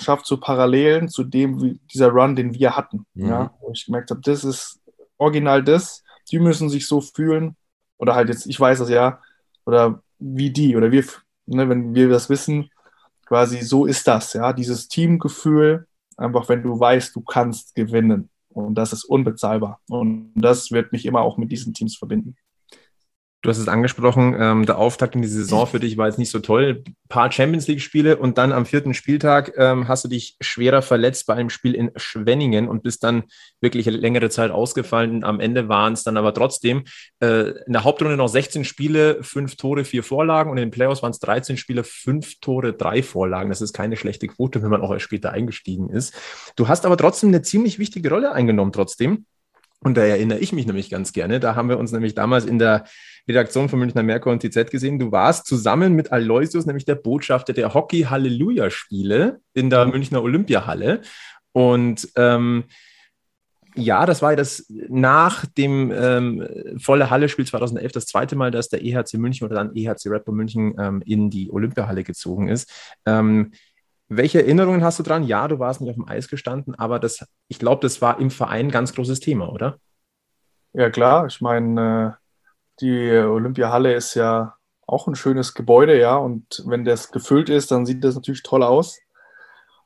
D: schafft so Parallelen zu dem, wie dieser Run, den wir hatten. Mhm. Ja? Wo ich gemerkt habe, das ist original das, die müssen sich so fühlen oder halt jetzt, ich weiß das ja, oder wie die oder wir, ne, wenn wir das wissen, quasi so ist das, ja, dieses Teamgefühl, einfach wenn du weißt, du kannst gewinnen. Und das ist unbezahlbar. Und das wird mich immer auch mit diesen Teams verbinden.
B: Du hast es angesprochen, ähm, der Auftakt in die Saison für dich war jetzt nicht so toll. Ein paar Champions League-Spiele und dann am vierten Spieltag ähm, hast du dich schwerer verletzt bei einem Spiel in Schwenningen und bist dann wirklich längere Zeit ausgefallen. Am Ende waren es dann aber trotzdem äh, in der Hauptrunde noch 16 Spiele, fünf Tore, vier Vorlagen und in den Playoffs waren es 13 Spiele, fünf Tore, drei Vorlagen. Das ist keine schlechte Quote, wenn man auch erst später eingestiegen ist. Du hast aber trotzdem eine ziemlich wichtige Rolle eingenommen trotzdem. Und da erinnere ich mich nämlich ganz gerne. Da haben wir uns nämlich damals in der Redaktion von Münchner Merkur und TZ gesehen. Du warst zusammen mit Aloysius, nämlich der Botschafter der Hockey Halleluja Spiele in der Münchner Olympiahalle. Und ähm, ja, das war das nach dem ähm, volle Halle-Spiel 2011 das zweite Mal, dass der EHC München oder dann EHC Rapper München ähm, in die Olympiahalle gezogen ist. Ähm, welche Erinnerungen hast du dran? Ja, du warst nicht auf dem Eis gestanden, aber das, ich glaube, das war im Verein ein ganz großes Thema, oder?
D: Ja, klar. Ich meine, äh, die Olympiahalle ist ja auch ein schönes Gebäude, ja. Und wenn das gefüllt ist, dann sieht das natürlich toll aus.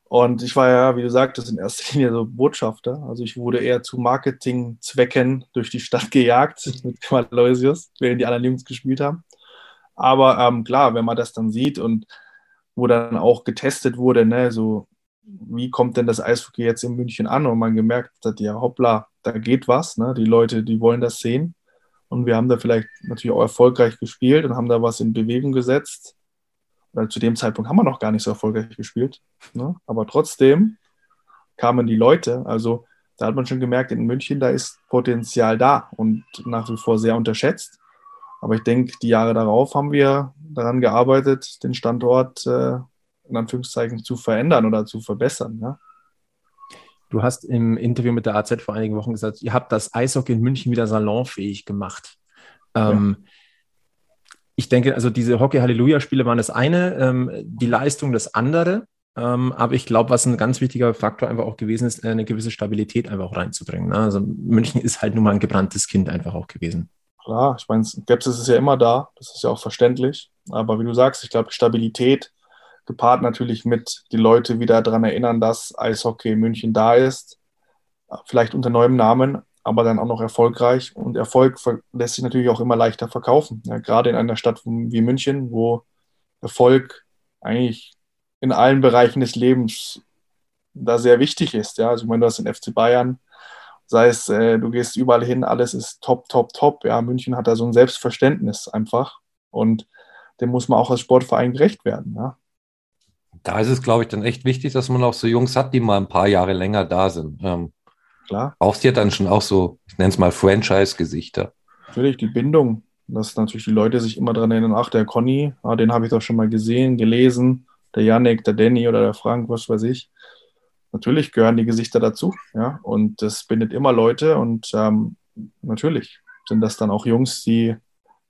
D: Und ich war ja, wie du sagtest, in erster Linie so Botschafter. Also ich wurde eher zu Marketingzwecken durch die Stadt gejagt mit Aloysius, während die anderen Jungs gespielt haben. Aber ähm, klar, wenn man das dann sieht und wo dann auch getestet wurde, ne, so wie kommt denn das Eishockey jetzt in München an? Und man gemerkt hat, ja, hoppla, da geht was, ne? Die Leute, die wollen das sehen. Und wir haben da vielleicht natürlich auch erfolgreich gespielt und haben da was in Bewegung gesetzt. Weil zu dem Zeitpunkt haben wir noch gar nicht so erfolgreich gespielt. Ne? Aber trotzdem kamen die Leute. Also da hat man schon gemerkt, in München, da ist Potenzial da und nach wie vor sehr unterschätzt. Aber ich denke, die Jahre darauf haben wir daran gearbeitet, den Standort äh, in Anführungszeichen zu verändern oder zu verbessern. Ja?
B: Du hast im Interview mit der AZ vor einigen Wochen gesagt, ihr habt das Eishockey in München wieder salonfähig gemacht. Ähm, ja. Ich denke, also diese Hockey-Halleluja-Spiele waren das eine, ähm, die Leistung das andere. Ähm, aber ich glaube, was ein ganz wichtiger Faktor einfach auch gewesen ist, eine gewisse Stabilität einfach auch reinzubringen. Ne? Also München ist halt nun mal ein gebranntes Kind einfach auch gewesen.
D: Klar, ich meine, Skepsis ist ja immer da, das ist ja auch verständlich. Aber wie du sagst, ich glaube, Stabilität gepaart natürlich mit die Leute wieder daran erinnern, dass Eishockey München da ist, vielleicht unter neuem Namen, aber dann auch noch erfolgreich. Und Erfolg lässt sich natürlich auch immer leichter verkaufen. Ja, gerade in einer Stadt wie München, wo Erfolg eigentlich in allen Bereichen des Lebens da sehr wichtig ist. Ja, also ich meine, du hast den FC Bayern, sei es, äh, du gehst überall hin, alles ist top, top, top. Ja, München hat da so ein Selbstverständnis einfach und dem muss man auch als Sportverein gerecht werden. Ja.
E: Da ist es, glaube ich, dann echt wichtig, dass man auch so Jungs hat, die mal ein paar Jahre länger da sind. Ähm, Klar. Brauchst du ja dann schon auch so, ich nenne es mal Franchise-Gesichter.
D: Natürlich, die Bindung, dass natürlich die Leute sich immer daran erinnern, ach, der Conny, ah, den habe ich doch schon mal gesehen, gelesen der Yannick, der Danny oder der Frank, was weiß ich. Natürlich gehören die Gesichter dazu, ja, und das bindet immer Leute und ähm, natürlich sind das dann auch Jungs, die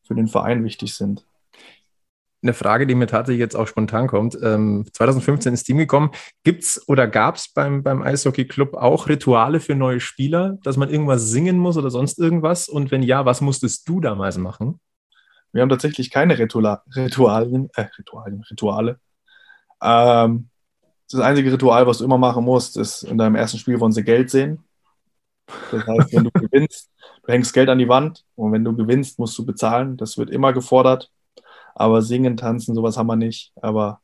D: für den Verein wichtig sind.
B: Eine Frage, die mir tatsächlich jetzt auch spontan kommt. Ähm, 2015 ist Team gekommen. Gibt es oder gab es beim, beim Eishockey-Club auch Rituale für neue Spieler, dass man irgendwas singen muss oder sonst irgendwas? Und wenn ja, was musstest du damals machen?
D: Wir haben tatsächlich keine Ritual Ritualien, äh, Ritualien, Rituale. Ähm, das einzige Ritual, was du immer machen musst, ist in deinem ersten Spiel wollen sie Geld sehen. Das heißt, wenn du gewinnst, du hängst Geld an die Wand und wenn du gewinnst, musst du bezahlen. Das wird immer gefordert. Aber singen, tanzen, sowas haben wir nicht. Aber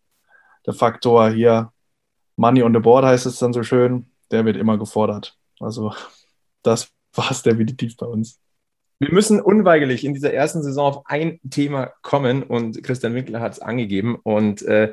D: der Faktor hier, Money on the Board heißt es dann so schön, der wird immer gefordert. Also das war es definitiv bei uns.
B: Wir müssen unweigerlich in dieser ersten Saison auf ein Thema kommen und Christian Winkler hat es angegeben und äh,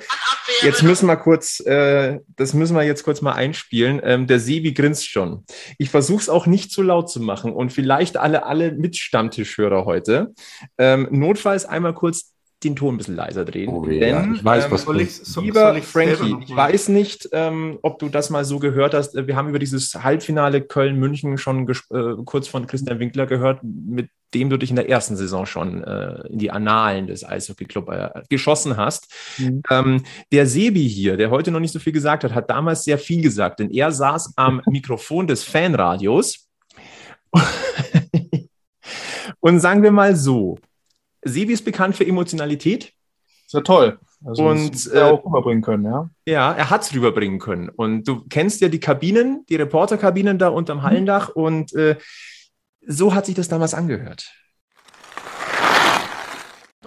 B: jetzt müssen wir kurz, äh, das müssen wir jetzt kurz mal einspielen. Ähm, der Sebi grinst schon. Ich versuche es auch nicht zu laut zu machen und vielleicht alle, alle Mitstammtischhörer heute. Ähm, notfalls einmal kurz den Ton ein bisschen leiser drehen. Oh, ja. Denn, ich weiß, ähm, was soll ich, so, lieber soll ich Frankie, ich weiß nicht, ähm, ob du das mal so gehört hast. Wir haben über dieses Halbfinale Köln-München schon äh, kurz von Christian Winkler gehört, mit dem du dich in der ersten Saison schon äh, in die Annalen des Eishockey-Club äh, geschossen hast. Mhm. Ähm, der Sebi hier, der heute noch nicht so viel gesagt hat, hat damals sehr viel gesagt, denn er saß am Mikrofon des Fanradios. Und sagen wir mal so, Sebi ist bekannt für Emotionalität.
D: Ist ja toll.
B: Also und
D: äh, auch rüberbringen können, ja.
B: Ja, er hat es rüberbringen können. Und du kennst ja die Kabinen, die Reporterkabinen da unterm Hallendach. Und äh, so hat sich das damals angehört.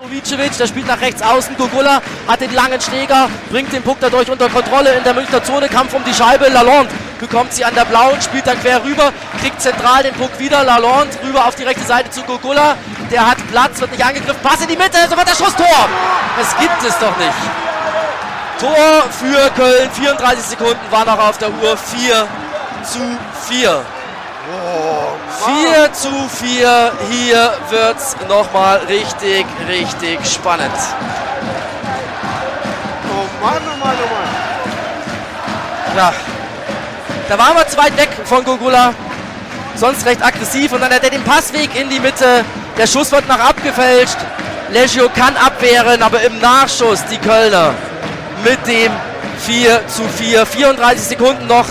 G: Novicevic, der spielt nach rechts außen. Gugula hat den langen Schläger, bringt den Puck dadurch unter Kontrolle in der Münchner Zone. Kampf um die Scheibe. Lalonde bekommt sie an der blauen, spielt dann quer rüber, kriegt zentral den Puck wieder. Lalonde rüber auf die rechte Seite zu Gugula. Der hat Platz, wird nicht angegriffen. Pass in die Mitte, sofort der Schuss, Tor! Das gibt es doch nicht. Tor für Köln, 34 Sekunden war noch auf der Uhr, 4 zu 4. 4 zu 4. Hier wird es nochmal richtig, richtig spannend.
H: Oh Mann, oh Mann, oh Mann.
G: Ja, da waren wir zu weit weg von Gogula. Sonst recht aggressiv. Und dann hat er den Passweg in die Mitte. Der Schuss wird noch abgefälscht. Legio kann abwehren, aber im Nachschuss die Kölner mit dem 4 zu 4. 34 Sekunden noch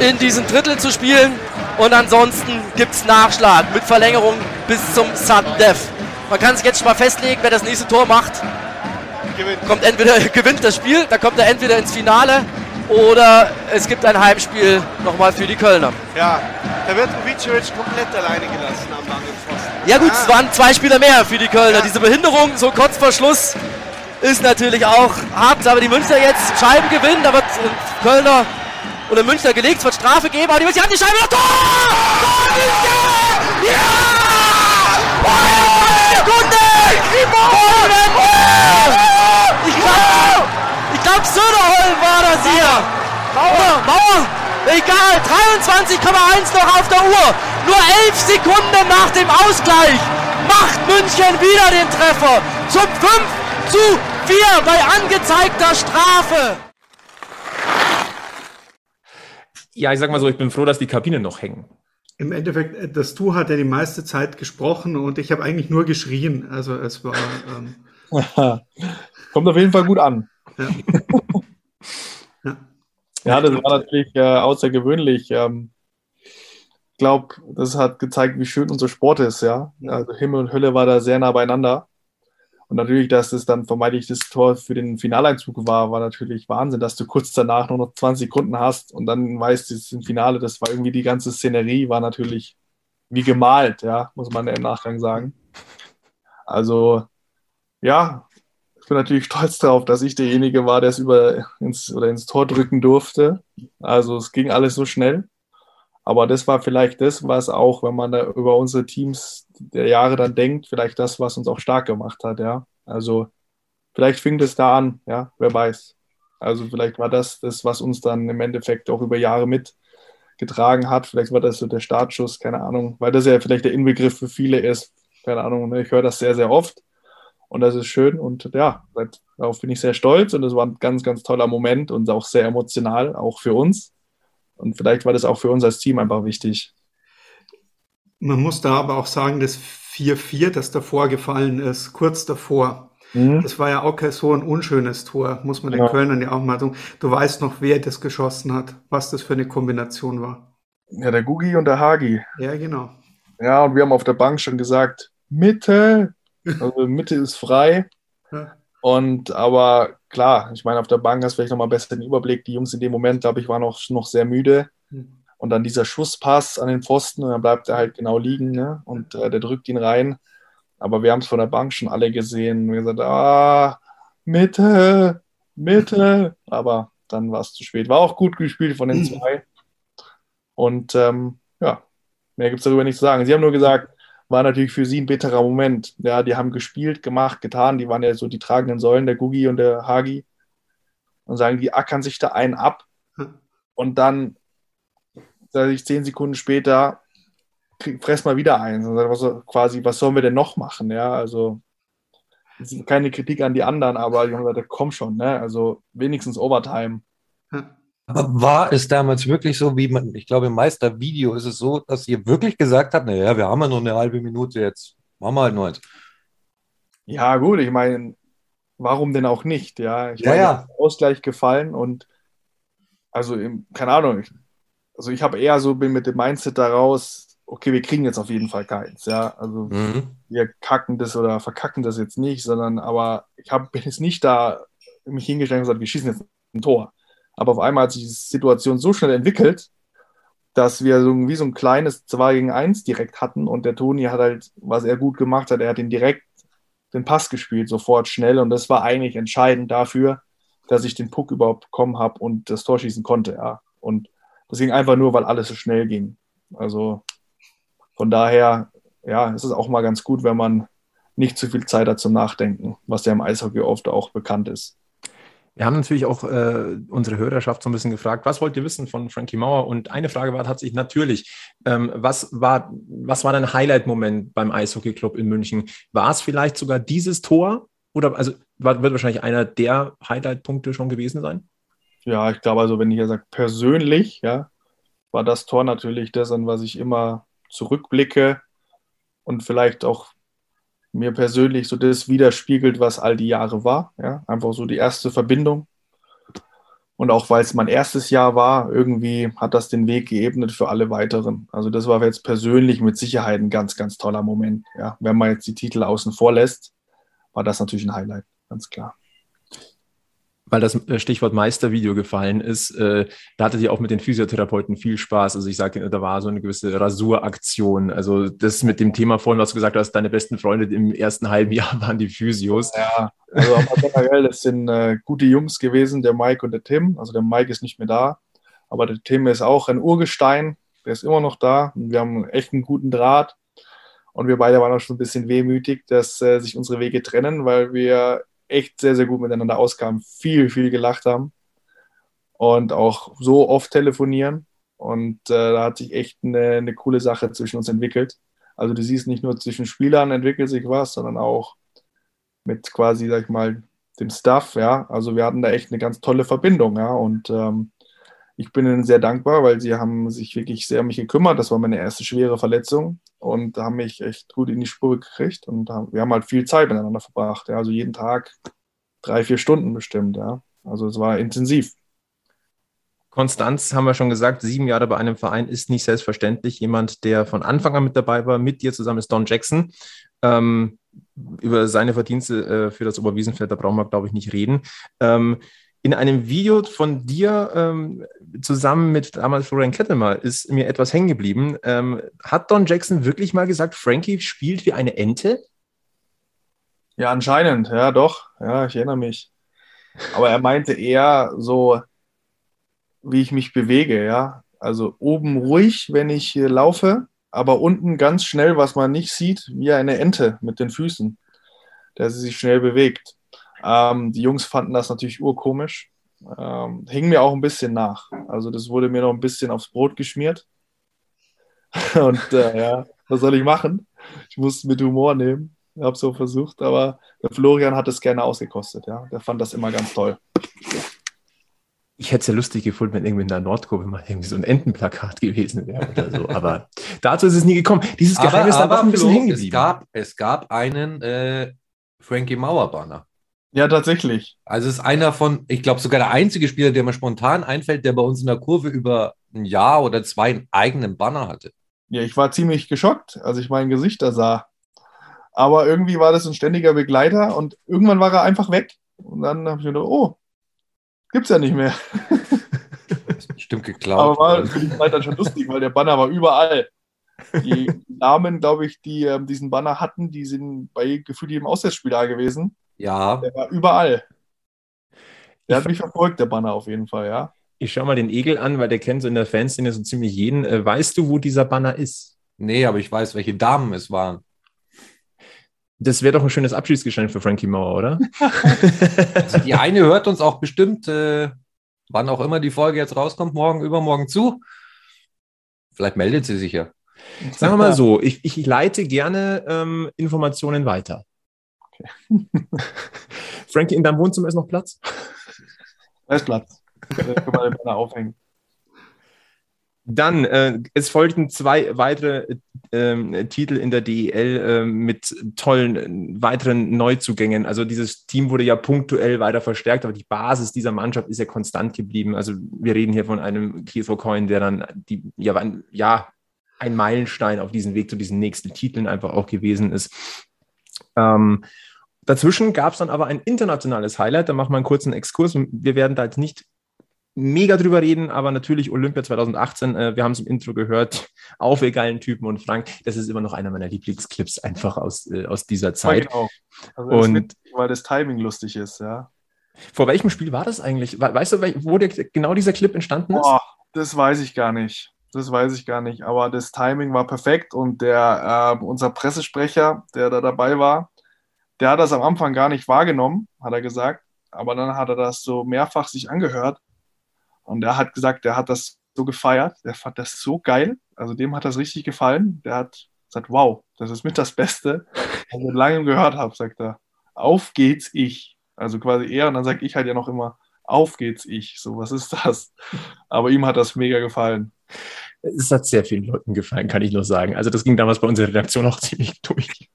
G: in diesem Drittel zu spielen. Und ansonsten gibt es Nachschlag mit Verlängerung bis zum Sudden Death. Man kann sich jetzt schon mal festlegen, wer das nächste Tor macht, gewinnt. kommt entweder gewinnt das Spiel, dann kommt er entweder ins Finale oder es gibt ein Heimspiel nochmal für die Kölner.
H: Ja, da wird Vicevic komplett alleine gelassen am langen Pfosten.
G: Ja gut, es waren zwei Spieler mehr für die Kölner. Ja. Diese Behinderung so kurz vor Schluss ist natürlich auch hart, aber die Münster jetzt Scheiben gewinnen, da wird Kölner oder Münster gelegt, es wird Strafe geben, aber die Münster haben die Scheibe. Tor! Tor Münster! Ja! Ich glaube, ich glaub, Söderholm war das hier. Mauer, Mauer. Egal, 23,1 noch auf der Uhr. Nur 11 Sekunden nach dem Ausgleich. macht München wieder den Treffer zum 5 zu 4 bei angezeigter Strafe.
B: Ja, ich sag mal so, ich bin froh, dass die Kabinen noch hängen.
I: Im Endeffekt, äh, das Du hat ja die meiste Zeit gesprochen und ich habe eigentlich nur geschrien. Also es war. Ähm,
D: Kommt auf jeden Fall gut an.
I: ja. ja.
D: Ja, das war natürlich äh, außergewöhnlich. Ähm, ich glaube, das hat gezeigt, wie schön unser Sport ist, ja. Also Himmel und Hölle war da sehr nah beieinander. Und natürlich, dass es dann vermeintlich das Tor für den Finaleinzug war, war natürlich Wahnsinn, dass du kurz danach nur noch 20 Sekunden hast und dann weißt, es ist im Finale, das war irgendwie die ganze Szenerie, war natürlich wie gemalt, ja, muss man im Nachgang sagen. Also, ja, ich bin natürlich stolz darauf, dass ich derjenige war, der es über ins, oder ins Tor drücken durfte. Also es ging alles so schnell. Aber das war vielleicht das, was auch, wenn man da über unsere Teams der Jahre dann denkt, vielleicht das, was uns auch stark gemacht hat, ja. Also vielleicht fing das da an, ja, wer weiß. Also vielleicht war das das, was uns dann im Endeffekt auch über Jahre mitgetragen hat. Vielleicht war das so der Startschuss, keine Ahnung, weil das ja vielleicht der Inbegriff für viele ist. Keine Ahnung, ne? ich höre das sehr, sehr oft. Und das ist schön und ja, darauf bin ich sehr stolz und es war ein ganz, ganz toller Moment und auch sehr emotional, auch für uns. Und vielleicht war das auch für uns als Team einfach wichtig.
I: Man muss da aber auch sagen, das 4-4, das davor gefallen ist, kurz davor, mhm. das war ja auch kein so ein unschönes Tor, muss man den ja. Kölnern ja auch mal sagen. Du weißt noch, wer das geschossen hat, was das für eine Kombination war.
D: Ja, der Gugi und der Hagi.
I: Ja, genau.
D: Ja, und wir haben auf der Bank schon gesagt, Mitte, also Mitte ist frei. Ja. Und aber klar, ich meine, auf der Bank hast du vielleicht nochmal besser den Überblick. Die Jungs in dem Moment, glaube ich, waren noch, noch sehr müde. Mhm. Und dann dieser Schusspass an den Pfosten und dann bleibt er halt genau liegen ne? und äh, der drückt ihn rein. Aber wir haben es von der Bank schon alle gesehen. Wir gesagt, ah, Mitte, Mitte. Aber dann war es zu spät. War auch gut gespielt von den mhm. zwei. Und ähm, ja, mehr gibt es darüber nicht zu sagen. Sie haben nur gesagt, war natürlich für sie ein bitterer Moment. Ja, die haben gespielt, gemacht, getan. Die waren ja so die tragenden Säulen, der Gugi und der Hagi. Und sagen, die ackern sich da einen ab. Hm. Und dann, sage ich zehn Sekunden später, fress mal wieder ein. Also quasi, was sollen wir denn noch machen? Ja, also keine Kritik an die anderen, aber die haben gesagt, komm schon, ne? Also wenigstens Overtime.
E: Aber war es damals wirklich so, wie man, ich glaube, im Meistervideo ist es so, dass ihr wirklich gesagt habt, naja, wir haben ja nur eine halbe Minute jetzt, machen wir halt noch eins.
D: Ja, gut, ich meine, warum denn auch nicht? Ja, ich
E: ja, meine, ja.
D: Ausgleich gefallen und also, keine Ahnung, ich, also ich habe eher so, bin mit dem Mindset daraus, okay, wir kriegen jetzt auf jeden Fall keins, ja, also mhm. wir kacken das oder verkacken das jetzt nicht, sondern, aber ich hab, bin jetzt nicht da mich hingestellt und gesagt, wir schießen jetzt ein Tor. Aber auf einmal hat sich die Situation so schnell entwickelt, dass wir so wie so ein kleines 2 gegen 1 direkt hatten und der Toni hat halt, was er gut gemacht hat, er hat ihn direkt den Pass gespielt, sofort schnell und das war eigentlich entscheidend dafür, dass ich den Puck überhaupt bekommen habe und das Tor schießen konnte, ja. Und das ging einfach nur, weil alles so schnell ging. Also von daher, ja, es ist auch mal ganz gut, wenn man nicht zu viel Zeit hat zum Nachdenken, was ja im Eishockey oft auch bekannt ist.
B: Wir haben natürlich auch äh, unsere Hörerschaft so ein bisschen gefragt, was wollt ihr wissen von Frankie Mauer? Und eine Frage war tatsächlich natürlich, ähm, was, war, was war dein Highlight-Moment beim Eishockey-Club in München? War es vielleicht sogar dieses Tor? Oder also war, wird wahrscheinlich einer der Highlight-Punkte schon gewesen sein?
D: Ja, ich glaube, also wenn ich ja sage, persönlich, ja, war das Tor natürlich das, an was ich immer zurückblicke und vielleicht auch mir persönlich so das widerspiegelt, was all die Jahre war. Ja? Einfach so die erste Verbindung. Und auch weil es mein erstes Jahr war, irgendwie hat das den Weg geebnet für alle weiteren. Also das war jetzt persönlich mit Sicherheit ein ganz, ganz toller Moment. Ja? Wenn man jetzt die Titel außen vor lässt, war das natürlich ein Highlight, ganz klar
B: weil das äh, Stichwort Meistervideo gefallen ist, äh, da hattet ihr auch mit den Physiotherapeuten viel Spaß. Also ich sagte, da war so eine gewisse Rasuraktion. Also das mit dem Thema vorhin, was du gesagt hast, deine besten Freunde im ersten halben Jahr waren die Physios.
D: Ja, also aber generell, das sind äh, gute Jungs gewesen, der Mike und der Tim. Also der Mike ist nicht mehr da, aber der Tim ist auch ein Urgestein, der ist immer noch da. Und wir haben echt einen guten Draht. Und wir beide waren auch schon ein bisschen wehmütig, dass äh, sich unsere Wege trennen, weil wir echt sehr, sehr gut miteinander auskamen, viel, viel gelacht haben und auch so oft telefonieren. Und äh, da hat sich echt eine, eine coole Sache zwischen uns entwickelt. Also du siehst nicht nur zwischen Spielern entwickelt sich was, sondern auch mit quasi, sag ich mal, dem Staff, ja. Also wir hatten da echt eine ganz tolle Verbindung, ja. Und ähm, ich bin ihnen sehr dankbar, weil sie haben sich wirklich sehr um mich gekümmert. Das war meine erste schwere Verletzung und haben mich echt gut in die Spur gekriegt und wir haben halt viel Zeit miteinander verbracht. Ja. Also jeden Tag drei, vier Stunden bestimmt, ja. Also es war intensiv.
B: Konstanz, haben wir schon gesagt, sieben Jahre bei einem Verein ist nicht selbstverständlich. Jemand, der von Anfang an mit dabei war, mit dir zusammen ist Don Jackson. Ähm, über seine Verdienste äh, für das Oberwiesenfeld, da brauchen wir, glaube ich, nicht reden. Ähm, in einem Video von dir ähm, zusammen mit damals Florian Kettelmer ist mir etwas hängen geblieben. Ähm, hat Don Jackson wirklich mal gesagt, Frankie spielt wie eine Ente?
D: Ja, anscheinend, ja, doch. Ja, ich erinnere mich. Aber er meinte eher so, wie ich mich bewege, ja. Also oben ruhig, wenn ich laufe, aber unten ganz schnell, was man nicht sieht, wie eine Ente mit den Füßen, dass sie sich schnell bewegt. Ähm, die Jungs fanden das natürlich urkomisch. Ähm, hing mir auch ein bisschen nach. Also das wurde mir noch ein bisschen aufs Brot geschmiert. Und äh, ja, was soll ich machen? Ich muss es mit Humor nehmen. Ich habe so versucht, aber der Florian hat es gerne ausgekostet. Ja, der fand das immer ganz toll.
B: Ich hätte es ja lustig gefunden, wenn irgendwie in der Nordkurve mal irgendwie so ein Entenplakat gewesen wäre oder so. Aber dazu ist es nie gekommen. Dieses Geheimnis
E: aber, aber
B: ein bisschen hängen
E: es gab, es gab einen äh, Frankie Mauer Banner.
D: Ja, tatsächlich.
E: Also es ist einer von, ich glaube sogar der einzige Spieler, der mir spontan einfällt, der bei uns in der Kurve über ein Jahr oder zwei einen eigenen Banner hatte.
D: Ja, ich war ziemlich geschockt, als ich mein Gesicht da sah. Aber irgendwie war das ein ständiger Begleiter und irgendwann war er einfach weg. Und dann habe ich gedacht, oh, gibt's ja nicht mehr.
E: Stimmt geklaut.
D: Aber war für die Zeit dann schon lustig, weil der Banner war überall. Die Namen, glaube ich, die ähm, diesen Banner hatten, die sind bei gefühlt jedem Auswärtsspiel da gewesen.
E: Ja,
D: Der war überall. Der hat mich verfolgt, der Banner auf jeden Fall, ja.
B: Ich schaue mal den Egel an, weil der kennt so in der Fanszene so ziemlich jeden. Äh, weißt du, wo dieser Banner ist?
E: nee, aber ich weiß, welche Damen es waren.
B: Das wäre doch ein schönes Abschiedsgeschenk für Frankie Mauer, oder?
E: Also die eine hört uns auch bestimmt, äh, wann auch immer die Folge jetzt rauskommt, morgen, übermorgen zu. Vielleicht meldet sie sich ja.
B: Sagen wir mal so, ich, ich leite gerne ähm, Informationen weiter. Frankie, in deinem Wohnzimmer ist noch Platz?
D: Da ist Platz. Da den Banner aufhängen.
B: Dann, äh, es folgten zwei weitere ähm, Titel in der DEL äh, mit tollen äh, weiteren Neuzugängen. Also dieses Team wurde ja punktuell weiter verstärkt, aber die Basis dieser Mannschaft ist ja konstant geblieben. Also wir reden hier von einem Keith O'Coin, der dann die, ja, ein, ja, ein Meilenstein auf diesem Weg zu diesen nächsten Titeln einfach auch gewesen ist. Ähm, dazwischen gab es dann aber ein internationales Highlight. Da machen wir einen kurzen Exkurs. Wir werden da jetzt nicht mega drüber reden, aber natürlich Olympia 2018, äh, wir haben es im Intro gehört, auf geilen Typen und Frank, das ist immer noch einer meiner Lieblingsclips einfach aus, äh, aus dieser Zeit.
D: Genau. Also
B: Und-
D: witzig, weil das Timing lustig ist, ja.
B: Vor welchem Spiel war das eigentlich? We- Weißt du, wo der, genau dieser Clip entstanden ist?
D: Boah, das weiß ich gar nicht. Das weiß ich gar nicht. Aber das Timing war perfekt und der, äh, unser Pressesprecher, der da dabei war, der hat das am Anfang gar nicht wahrgenommen, hat er gesagt. Aber dann hat er das so mehrfach sich angehört und er hat gesagt, der hat das so gefeiert, der fand das so geil. Also dem hat das richtig gefallen. Der hat gesagt, wow, das ist mit das Beste, was ich seit langem gehört habe, sagt er. Auf geht's ich. Also quasi er und dann sage ich halt ja noch immer, auf geht's ich. So, was ist das? Aber ihm hat das mega gefallen.
B: Es hat sehr vielen Leuten gefallen, kann ich nur sagen. Also das ging damals bei unserer Redaktion auch ziemlich durch.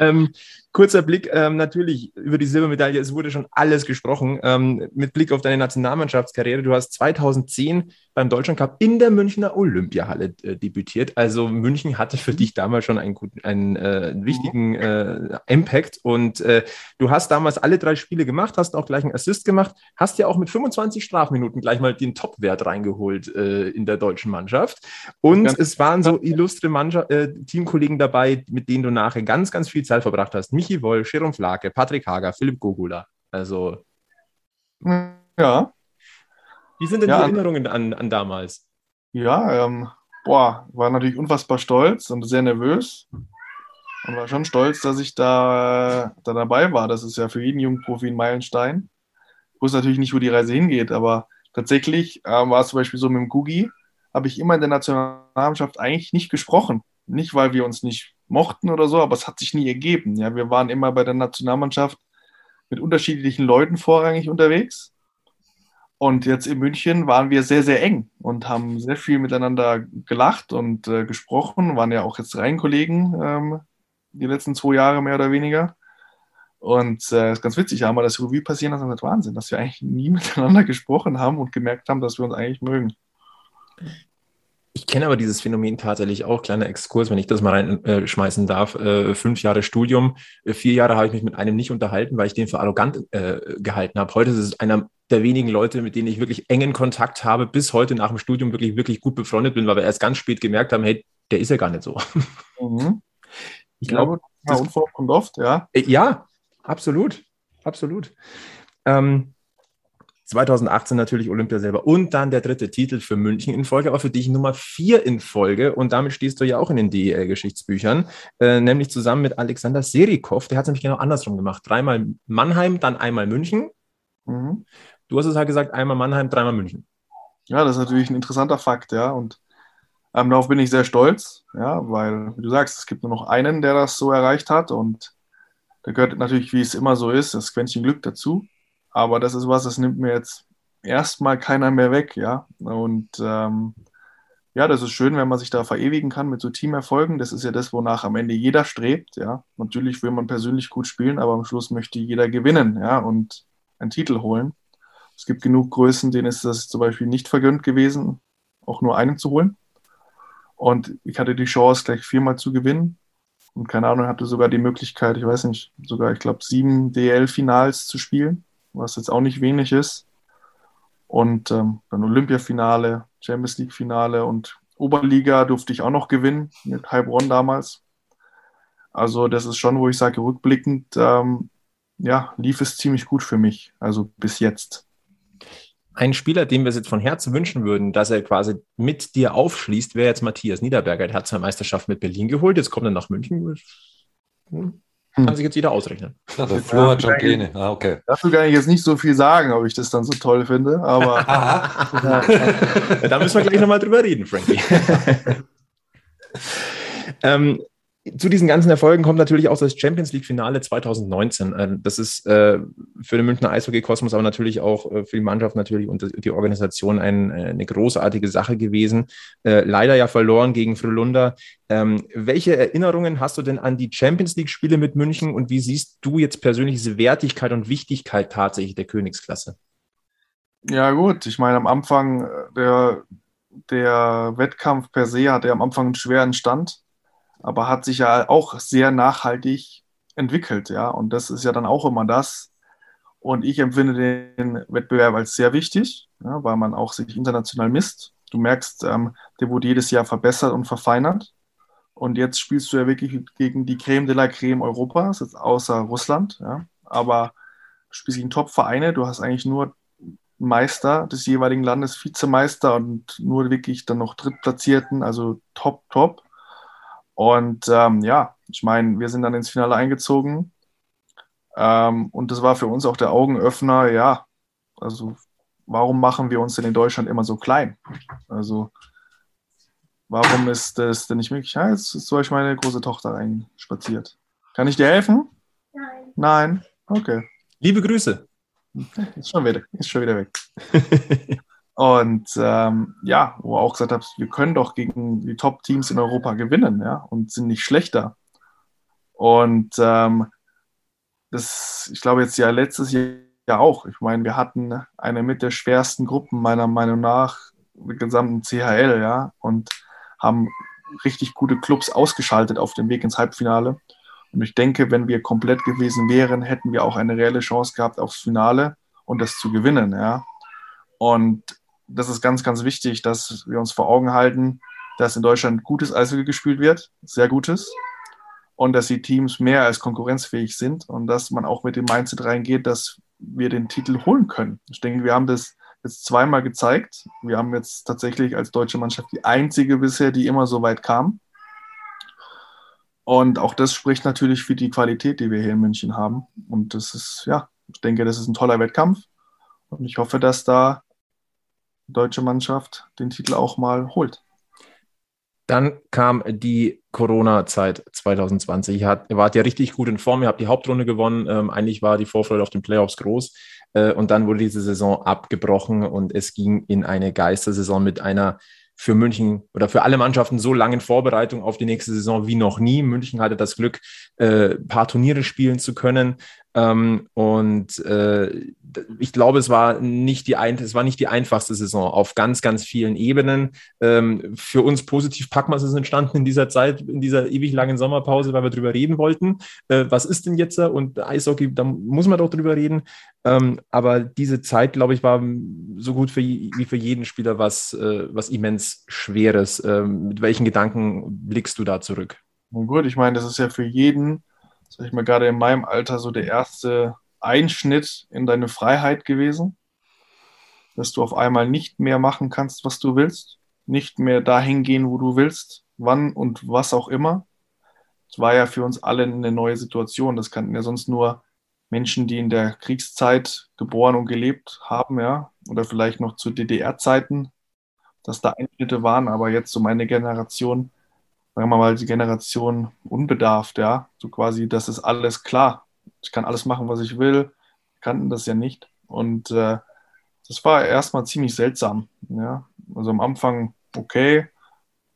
B: Ähm, kurzer Blick ähm, natürlich über die Silbermedaille. Es wurde schon alles gesprochen. Ähm, mit Blick auf deine Nationalmannschaftskarriere. Du hast 2010 beim Deutschland Cup in der Münchner Olympiahalle äh, debütiert. Also München hatte für dich damals schon einen, guten, einen äh, wichtigen äh, Impact. Und äh, du hast damals alle drei Spiele gemacht, hast auch gleich einen Assist gemacht, hast ja auch mit 25 Strafminuten gleich mal den Topwert reingeholt äh, in der deutschen Mannschaft. Und es waren so illustre Mannschaft, äh, Teamkollegen dabei, mit denen du nachher ganz, ganz viel Zeit verbracht hast. Michi Woll, Jerome Flake, Patrick Hager, Philipp Gogula. Also,
D: Ja,
B: wie sind denn
D: Ja,
B: die Erinnerungen an, an damals?
D: ja, ähm, boah, war natürlich unfassbar stolz und sehr nervös. Und war schon stolz, dass ich da, da dabei war. Das ist ja für jeden jungen Profi ein Meilenstein. Ich wusste natürlich nicht, wo die Reise hingeht, aber tatsächlich ähm, war es zum Beispiel so mit dem Gugi, habe ich immer in der Nationalmannschaft eigentlich nicht gesprochen. nicht, weil wir uns nicht mochten oder so, aber es hat sich nie ergeben. Ja, wir waren immer bei der Nationalmannschaft mit unterschiedlichen Leuten vorrangig unterwegs. Und jetzt in München waren wir sehr, sehr eng und haben sehr viel miteinander gelacht und äh, gesprochen, waren ja auch jetzt Reihenkollegen ähm, die letzten zwei Jahre mehr oder weniger. Und äh, ist ganz witzig, haben wir das Revue passieren lassen, das ist Wahnsinn, dass wir eigentlich nie miteinander gesprochen haben und gemerkt haben, dass wir uns eigentlich mögen.
B: Ich kenne aber dieses Phänomen tatsächlich auch, kleiner Exkurs, wenn ich das mal reinschmeißen äh, darf. Äh, fünf Jahre Studium, äh, vier Jahre habe ich mich mit einem nicht unterhalten, weil ich den für arrogant äh, gehalten habe. Heute ist es einer der wenigen Leute, mit denen ich wirklich engen Kontakt habe, bis heute nach dem Studium wirklich, wirklich gut befreundet bin, weil wir erst ganz spät gemerkt haben, hey, der ist ja gar nicht so. Mhm.
D: Ich ja, glaube, das kommt oft, ja.
B: Äh, ja, absolut, absolut. Ähm, 2018 natürlich Olympia selber und dann der dritte Titel für München in Folge, aber für dich Nummer vier in Folge und damit stehst du ja auch in den DEL-Geschichtsbüchern, äh, nämlich zusammen mit Alexander Serikov, der hat es nämlich genau andersrum gemacht. Dreimal Mannheim, dann einmal München. Mhm. Du hast es halt gesagt, einmal Mannheim, dreimal München.
D: Ja, das ist natürlich ein interessanter Fakt, ja, und ähm, darauf bin ich sehr stolz, ja, weil, wie du sagst, es gibt nur noch einen, der das so erreicht hat und da gehört natürlich, wie es immer so ist, das Quäntchen Glück dazu. Aber das ist was, das nimmt mir jetzt erstmal keiner mehr weg, ja. Und ähm, ja, das ist schön, wenn man sich da verewigen kann mit so Teamerfolgen. Das ist ja das, wonach am Ende jeder strebt, ja. Natürlich will man persönlich gut spielen, aber am Schluss möchte jeder gewinnen, ja, und einen Titel holen. Es gibt genug Größen, denen ist das zum Beispiel nicht vergönnt gewesen, auch nur einen zu holen. Und ich hatte die Chance, gleich viermal zu gewinnen. Und keine Ahnung, hatte sogar die Möglichkeit, ich weiß nicht, sogar, ich glaube, sieben DL-Finals zu spielen was jetzt auch nicht wenig ist. Und ähm, dann Olympiafinale, Champions League-Finale und Oberliga durfte ich auch noch gewinnen mit Heilbronn damals. Also das ist schon, wo ich sage, rückblickend, ähm, ja, lief es ziemlich gut für mich, also bis jetzt.
B: Ein Spieler, dem wir es jetzt von Herzen wünschen würden, dass er quasi mit dir aufschließt, wäre jetzt Matthias Niederberger. Der hat seine Meisterschaft mit Berlin geholt, jetzt kommt er nach München. Hm. Kann hm. sich jetzt jeder ausrechnen.
E: Der Flo hat schon Pläne. Ah, okay.
D: Dafür kann ich jetzt nicht so viel sagen, ob ich das dann so toll finde, aber.
B: ja, da müssen wir gleich nochmal drüber reden, Frankie. ähm, zu diesen ganzen Erfolgen kommt natürlich auch das Champions League-Finale 2019. Äh, das ist äh, für den Münchner Eishockey-Kosmos, aber natürlich auch äh, für die Mannschaft natürlich und die Organisation eine großartige Sache gewesen. Leider ja verloren gegen Frölunda. Ähm, welche Erinnerungen hast du denn an die Champions League-Spiele mit München und wie siehst du jetzt persönlich diese Wertigkeit und Wichtigkeit tatsächlich der Königsklasse?
D: Ja, gut. Ich meine, am Anfang der, der Wettkampf per se hat er am Anfang einen schweren Stand aber hat sich ja auch sehr nachhaltig entwickelt, ja. Und das ist ja dann auch immer das. Und ich empfinde den Wettbewerb als sehr wichtig, ja, weil man auch sich international misst. Du merkst, ähm, der wurde jedes Jahr verbessert und verfeinert. Und jetzt spielst du ja wirklich gegen die Creme de la Creme Europas, außer Russland. Ja. Aber du spielst gegen Top-Vereine. Du hast eigentlich nur Meister des jeweiligen Landes, Vizemeister und nur wirklich dann noch Drittplatzierten, also top, top. Und ähm, ja, ich meine, wir sind dann ins Finale eingezogen. Ähm, und das war für uns auch der Augenöffner, ja, also warum machen wir uns denn in Deutschland immer so klein? Also warum ist das denn nicht möglich? Ja, jetzt ist zum Beispiel meine große Tochter reinspaziert. Kann ich dir helfen? Nein. Nein? Okay.
B: Liebe Grüße.
D: Ist schon wieder, ist schon wieder weg. Und ähm, ja, wo auch gesagt hat, wir können doch gegen die Top-Teams in Europa gewinnen, ja, und sind nicht schlechter. Und ähm, das, ich glaube, jetzt ja letztes Jahr ja auch. Ich meine, wir hatten eine mit der schwersten Gruppen meiner Meinung nach der gesamten CHL, ja, und haben richtig gute Clubs ausgeschaltet auf dem Weg ins Halbfinale. Und ich denke, wenn wir komplett gewesen wären, hätten wir auch eine reelle Chance gehabt aufs Finale und das zu gewinnen, ja. Und das ist ganz, ganz wichtig, dass wir uns vor Augen halten, dass in Deutschland gutes Eishockey gespielt wird, sehr gutes, und dass die Teams mehr als konkurrenzfähig sind und dass man auch mit dem Mindset reingeht, dass wir den Titel holen können. Ich denke, wir haben das jetzt zweimal gezeigt. Wir haben jetzt tatsächlich als deutsche Mannschaft die einzige bisher, die immer so weit kam. Und auch das spricht natürlich für die Qualität, die wir hier in München haben. Und das ist, ja, ich denke, das ist ein toller Wettkampf. Und ich hoffe, dass da deutsche Mannschaft den Titel auch mal holt.
B: Dann kam die Corona-Zeit 2020. Ihr, wart ja richtig gut in Form, ihr habt die Hauptrunde gewonnen. Ähm, eigentlich war die Vorfreude auf den Playoffs groß. Äh, und dann wurde diese Saison abgebrochen und es ging in eine Geistersaison mit einer für München oder für alle Mannschaften so langen Vorbereitung auf die nächste Saison wie noch nie. München hatte das Glück, äh, paar Turniere spielen zu können. Ähm, und äh, ich glaube, es war nicht die ein, es war nicht die einfachste Saison auf ganz, ganz vielen Ebenen. Ähm, für uns positiv Packmas ist entstanden in dieser Zeit, in dieser ewig langen Sommerpause, weil wir drüber reden wollten. Äh, was ist denn jetzt? Und Eishockey, da muss man doch drüber reden. Ähm, aber diese Zeit, glaube ich, war so gut für, wie für jeden Spieler was, äh, was immens Schweres. Ähm, mit welchen Gedanken blickst du da zurück?
D: Gut, ich meine, das ist ja für jeden sag ich mal, gerade in meinem Alter so der erste Einschnitt in deine Freiheit gewesen, dass du auf einmal nicht mehr machen kannst, was du willst, nicht mehr dahin gehen, wo du willst, wann und was auch immer. Das war ja für uns alle eine neue Situation. Das kannten ja sonst nur Menschen, die in der Kriegszeit geboren und gelebt haben, ja, oder vielleicht noch zu DDR-Zeiten, dass da Einschnitte waren, aber jetzt so meine Generation, sagen wir mal, die Generation unbedarft, ja. So quasi, das ist alles klar. Ich kann alles machen, was ich will. Kannten das ja nicht. Und äh, das war erstmal ziemlich seltsam. Ja. Also am Anfang, okay,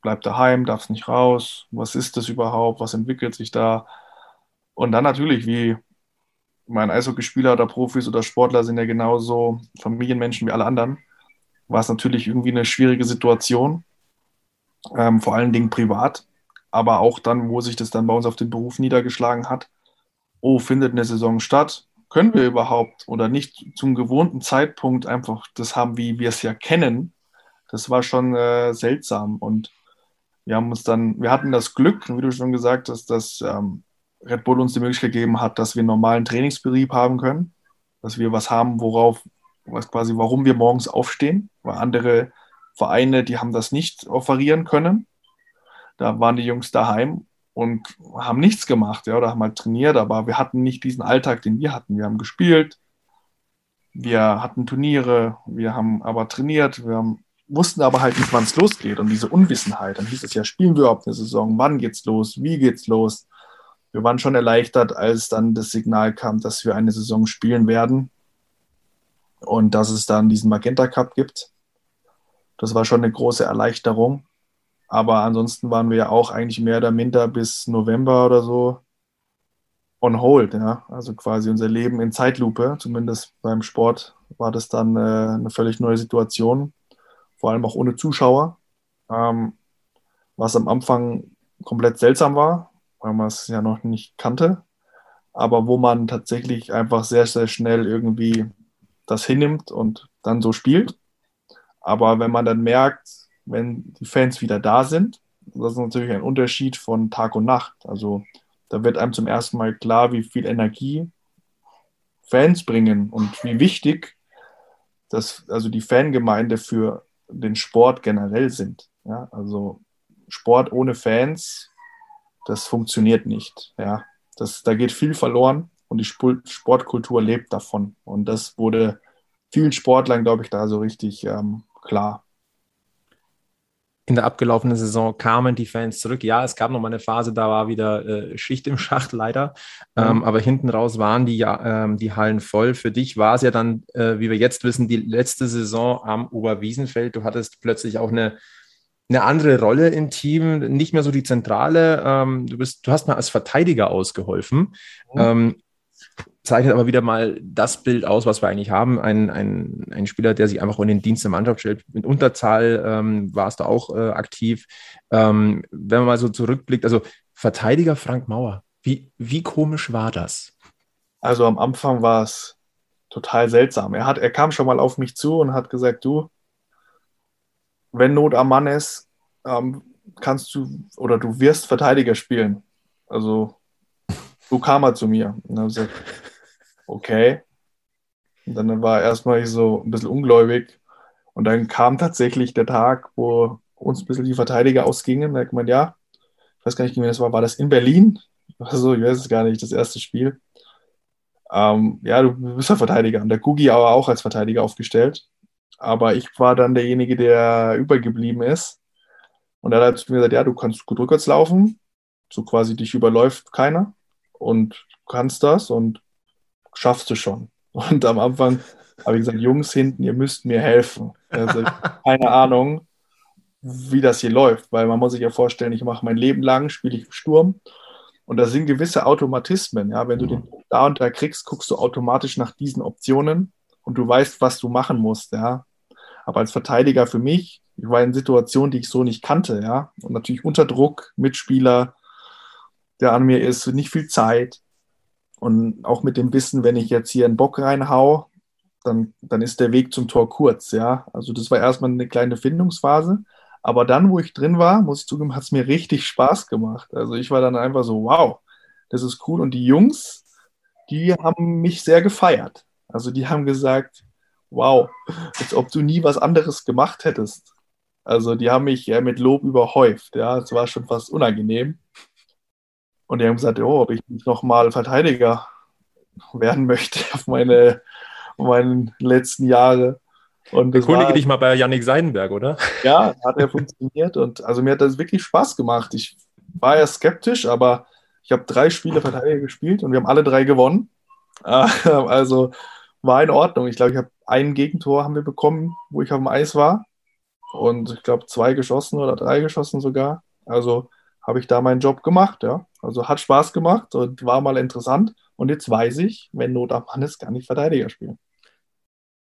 D: bleib daheim, darfst nicht raus. Was ist das überhaupt? Was entwickelt sich da? Und dann natürlich, wie mein Eishockeyspieler oder Profis oder Sportler sind ja genauso Familienmenschen wie alle anderen, war es natürlich irgendwie eine schwierige Situation ähm, vor allen Dingen privat, aber auch dann, wo sich das dann bei uns auf den Beruf niedergeschlagen hat. Oh, findet eine Saison statt? Können wir überhaupt oder nicht zum gewohnten Zeitpunkt einfach das haben, wie wir es ja kennen? Das war schon äh, seltsam und wir haben uns dann, wir hatten das Glück, wie du schon gesagt hast, dass ähm, Red Bull uns die Möglichkeit gegeben hat, dass wir einen normalen Trainingsbetrieb haben können, dass wir was haben, worauf, was quasi, warum wir morgens aufstehen, weil andere Vereine, die haben das nicht offerieren können. Da waren die Jungs daheim und haben nichts gemacht, ja, oder haben halt trainiert, aber wir hatten nicht diesen Alltag, den wir hatten. Wir haben gespielt, wir hatten Turniere, wir haben aber trainiert, wir haben, wussten aber halt nicht, wann es losgeht und diese Unwissenheit. Dann hieß es ja, spielen wir überhaupt eine Saison? Wann geht's los? Wie geht's los? Wir waren schon erleichtert, als dann das Signal kam, dass wir eine Saison spielen werden und dass es dann diesen Magenta Cup gibt. Das war schon eine große Erleichterung. Aber ansonsten waren wir ja auch eigentlich mehr oder minder bis November oder so on hold. Ja? Also quasi unser Leben in Zeitlupe. Zumindest beim Sport war das dann äh, eine völlig neue Situation. Vor allem auch ohne Zuschauer. Ähm, was am Anfang komplett seltsam war, weil man es ja noch nicht kannte. Aber wo man tatsächlich einfach sehr, sehr schnell irgendwie das hinnimmt und dann so spielt. Aber wenn man dann merkt, wenn die Fans wieder da sind, das ist natürlich ein Unterschied von Tag und Nacht. Also da wird einem zum ersten Mal klar, wie viel Energie Fans bringen und wie wichtig das, also die Fangemeinde für den Sport generell sind. Ja, also Sport ohne Fans, das funktioniert nicht. Ja, das, da geht viel verloren und die Sportkultur lebt davon. Und das wurde vielen Sportlern, glaube ich, da so richtig ähm, klar.
B: In der abgelaufenen Saison kamen die Fans zurück. Ja, es gab noch mal eine Phase, da war wieder äh, Schicht im Schacht leider. Mhm. Ähm, aber hinten raus waren die, ähm, die Hallen voll. Für dich war es ja dann, äh, wie wir jetzt wissen, die letzte Saison am Oberwiesenfeld. Du hattest plötzlich auch eine, eine andere Rolle im Team, nicht mehr so die Zentrale. Ähm, du, bist, du hast mal als Verteidiger ausgeholfen. Mhm. Zeichnet aber wieder mal das Bild aus, was wir eigentlich haben. Ein, ein, ein Spieler, der sich einfach in den Dienst der Mannschaft stellt. Mit Unterzahl ähm, warst du auch äh, aktiv. Ähm, wenn man mal so zurückblickt, also Verteidiger Frank Mauer, wie, wie komisch war das?
D: Also am Anfang war es total seltsam. Er, hat, er kam schon mal auf mich zu und hat gesagt, du, wenn Not am Mann ist, ähm, kannst du oder du wirst Verteidiger spielen. Also so kam er zu mir. Und dann gesagt, okay. Und dann war erstmal ich so ein bisschen ungläubig. Und dann kam tatsächlich der Tag, wo uns ein bisschen die Verteidiger ausgingen. Da hat man, ja, ich weiß gar nicht, wie das war. War das in Berlin? Also, ich weiß es gar nicht, das erste Spiel. Ähm, ja, du bist ja Verteidiger. Und der Gugi aber auch als Verteidiger aufgestellt. Aber ich war dann derjenige, der übergeblieben ist. Und er hat zu mir gesagt, ja, du kannst gut rückwärts laufen, so quasi dich überläuft keiner und kannst das und schaffst du schon. Und am Anfang habe ich gesagt, Jungs hinten, ihr müsst mir helfen. Also, keine Ahnung, wie das hier läuft, weil man muss sich ja vorstellen, ich mache mein Leben lang, spiele ich im Sturm und da sind gewisse Automatismen. Ja, wenn du den da und da kriegst, guckst du automatisch nach diesen Optionen und du weißt, was du machen musst. Ja, aber als Verteidiger für mich, ich war in Situationen, die ich so nicht kannte. Ja, und natürlich unter Druck, Mitspieler, der an mir ist, nicht viel Zeit und auch mit dem Wissen, wenn ich jetzt hier einen Bock reinhau, dann, dann ist der Weg zum Tor kurz. Ja, also das war erstmal eine kleine Findungsphase. Aber dann, wo ich drin war, muss ich zugeben, hat es mir richtig Spaß gemacht. Also ich war dann einfach so, wow, das ist cool. Und die Jungs, die haben mich sehr gefeiert. Also die haben gesagt, wow, als ob du nie was anderes gemacht hättest. Also die haben mich ja mit Lob überhäuft. Ja, es war schon fast unangenehm. Und die haben gesagt, oh, ob ich nicht nochmal Verteidiger werden möchte auf meine, meine letzten Jahre.
B: Und Erkundige war, dich mal bei Yannick Seidenberg, oder?
D: Ja, hat er funktioniert und also mir hat das wirklich Spaß gemacht. Ich war ja skeptisch, aber ich habe drei Spiele Verteidiger gespielt und wir haben alle drei gewonnen. Also war in Ordnung. Ich glaube, ich habe ein Gegentor haben wir bekommen, wo ich auf dem Eis war und ich glaube zwei geschossen oder drei geschossen sogar. Also habe ich da meinen Job gemacht, ja. Also hat Spaß gemacht und war mal interessant. Und jetzt weiß ich, wenn Not am Mann ist, kann ich Verteidiger spielen.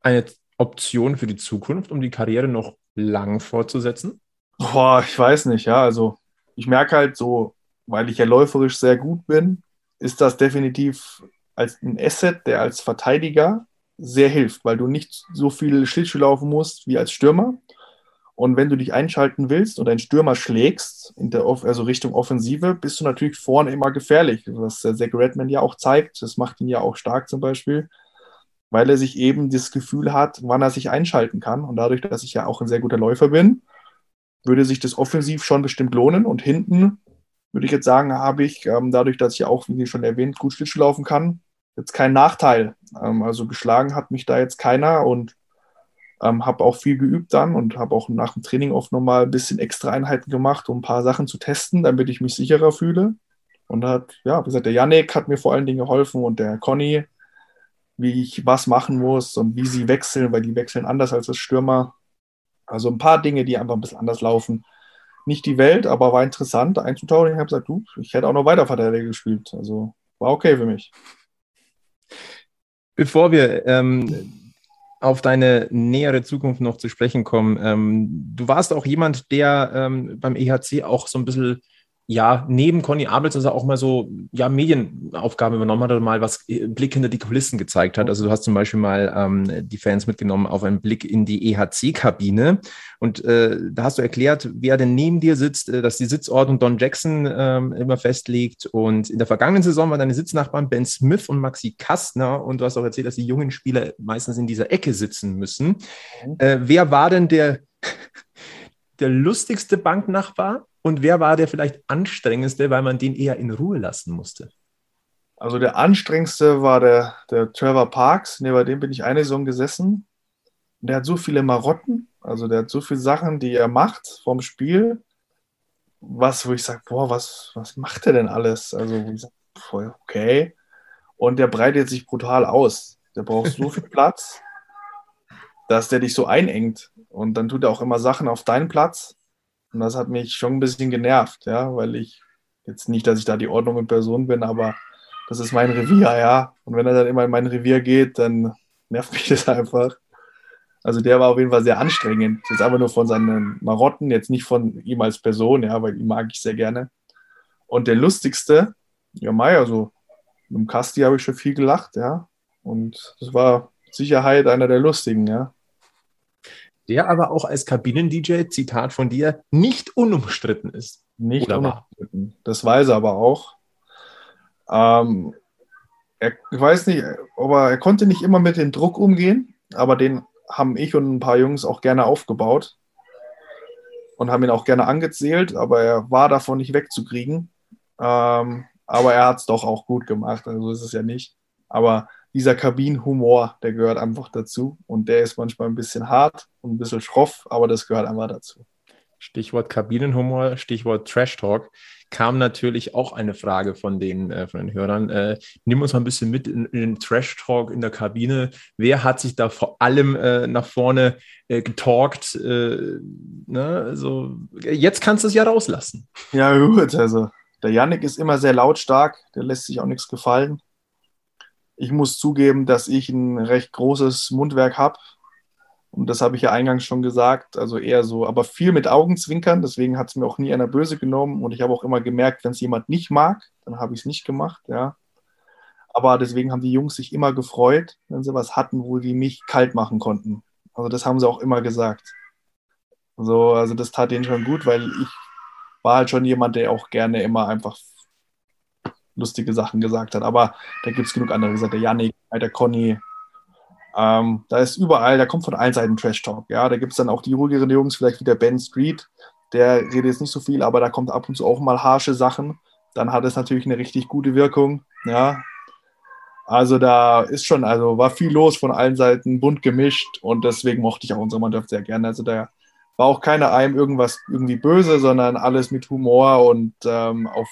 B: Eine Option für die Zukunft, um die Karriere noch lang fortzusetzen?
D: Boah, ich weiß nicht, ja. Also ich merke halt so, weil ich ja läuferisch sehr gut bin, ist das definitiv als ein Asset, der als Verteidiger sehr hilft, weil du nicht so viel Schlittschuh laufen musst wie als Stürmer. Und wenn du dich einschalten willst und einen Stürmer schlägst, in der, also Richtung Offensive, bist du natürlich vorne immer gefährlich, was der Zach Redman ja auch zeigt. Das macht ihn ja auch stark zum Beispiel weil er sich eben das Gefühl hat, wann er sich einschalten kann. Und dadurch, dass ich ja auch ein sehr guter Läufer bin, würde sich das offensiv schon bestimmt lohnen. Und hinten würde ich jetzt sagen, habe ich ähm, dadurch, dass ich ja auch, wie schon erwähnt, gut Schlittschuh laufen kann, jetzt keinen Nachteil. Ähm, also geschlagen hat mich da jetzt keiner und ähm, habe auch viel geübt dann und habe auch nach dem Training oft nochmal ein bisschen extra Einheiten gemacht, um ein paar Sachen zu testen, damit ich mich sicherer fühle. Und hat, ja, wie gesagt, der Yannick hat mir vor allen Dingen geholfen und der Conny, wie ich was machen muss und wie sie wechseln, weil die wechseln anders als das Stürmer. Also ein paar Dinge, die einfach ein bisschen anders laufen. Nicht die Welt, aber war interessant einzutauchen. Ich habe gesagt, du, ich hätte auch noch weiter Verteidiger gespielt. Also war okay für mich.
B: Bevor wir ähm, auf deine nähere Zukunft noch zu sprechen kommen, ähm, du warst auch jemand, der ähm, beim EHC auch so ein bisschen ja, neben Conny Abels, dass er auch mal so, ja, Medienaufgaben übernommen hat oder mal was äh, Blick hinter die Kulissen gezeigt hat. Also du hast zum Beispiel mal ähm, die Fans mitgenommen auf einen Blick in die EHC-Kabine und äh, da hast du erklärt, wer denn neben dir sitzt, äh, dass die Sitzordnung Don Jackson ähm, immer festlegt und in der vergangenen Saison waren deine Sitznachbarn Ben Smith und Maxi Kastner und du hast auch erzählt, dass die jungen Spieler meistens in dieser Ecke sitzen müssen. Mhm. Äh, wer war denn der, der lustigste Banknachbar? Und wer war der vielleicht anstrengendste, weil man den eher in Ruhe lassen musste?
D: Also der anstrengendste war der, der Trevor Parks. Nee, bei dem bin ich eine Saison gesessen. Der hat so viele Marotten, also der hat so viele Sachen, die er macht vom Spiel, was, wo ich sage, boah, was, was macht er denn alles? Also, wo ich sage, okay. Und der breitet sich brutal aus. Der braucht so viel Platz, dass der dich so einengt. Und dann tut er auch immer Sachen auf deinen Platz, und das hat mich schon ein bisschen genervt, ja, weil ich jetzt nicht, dass ich da die Ordnung in Person bin, aber das ist mein Revier, ja. Und wenn er dann immer in mein Revier geht, dann nervt mich das einfach. Also der war auf jeden Fall sehr anstrengend. Jetzt aber nur von seinen Marotten, jetzt nicht von ihm als Person, ja, weil ihn mag ich sehr gerne. Und der lustigste, ja, Mai, also mit dem Kasti habe ich schon viel gelacht, ja. Und das war mit Sicherheit einer der lustigen, ja
B: der aber auch als Kabinen-DJ, Zitat von dir, nicht unumstritten ist.
D: Nicht Oder unumstritten. War? Das weiß er aber auch. Ähm, er, ich weiß nicht, aber er konnte nicht immer mit dem Druck umgehen, aber den haben ich und ein paar Jungs auch gerne aufgebaut und haben ihn auch gerne angezählt, aber er war davon nicht wegzukriegen. Ähm, aber er hat es doch auch gut gemacht, also ist es ja nicht. Aber dieser Kabinenhumor, der gehört einfach dazu. Und der ist manchmal ein bisschen hart und ein bisschen schroff, aber das gehört einfach dazu.
B: Stichwort Kabinenhumor, Stichwort Trash Talk, kam natürlich auch eine Frage von den, äh, von den Hörern. Äh, nimm uns mal ein bisschen mit in, in, den Trash Talk in der Kabine. Wer hat sich da vor allem äh, nach vorne äh, getalkt? Äh, ne? also, jetzt kannst du es ja rauslassen.
D: Ja, gut. Also, der Yannick ist immer sehr lautstark. Der lässt sich auch nichts gefallen. Ich muss zugeben, dass ich ein recht großes Mundwerk habe. Und das habe ich ja eingangs schon gesagt, also eher so, aber viel mit Augenzwinkern. Deswegen hat es mir auch nie einer böse genommen. Und ich habe auch immer gemerkt, wenn es jemand nicht mag, dann habe ich es nicht gemacht, ja. Aber deswegen haben die Jungs sich immer gefreut, wenn sie was hatten, wo die mich kalt machen konnten. Also das haben sie auch immer gesagt. So, also das tat denen schon gut, weil ich war halt schon jemand, der auch gerne immer einfach lustige Sachen gesagt hat. Aber da gibt es genug andere gesagt. Der Yannick, der Conny, ähm, da ist überall, da kommt von allen Seiten Trash Talk. Ja, da gibt es dann auch die ruhigeren Jungs, vielleicht wie der Ben Street, der redet jetzt nicht so viel, aber da kommt ab und zu auch mal harsche Sachen. Dann hat es natürlich eine richtig gute Wirkung. Ja, also da ist schon, also war viel los von allen Seiten, bunt gemischt und deswegen mochte ich auch unsere Mannschaft sehr gerne. Also da war auch keiner einem irgendwas irgendwie böse, sondern alles mit Humor und ähm, auf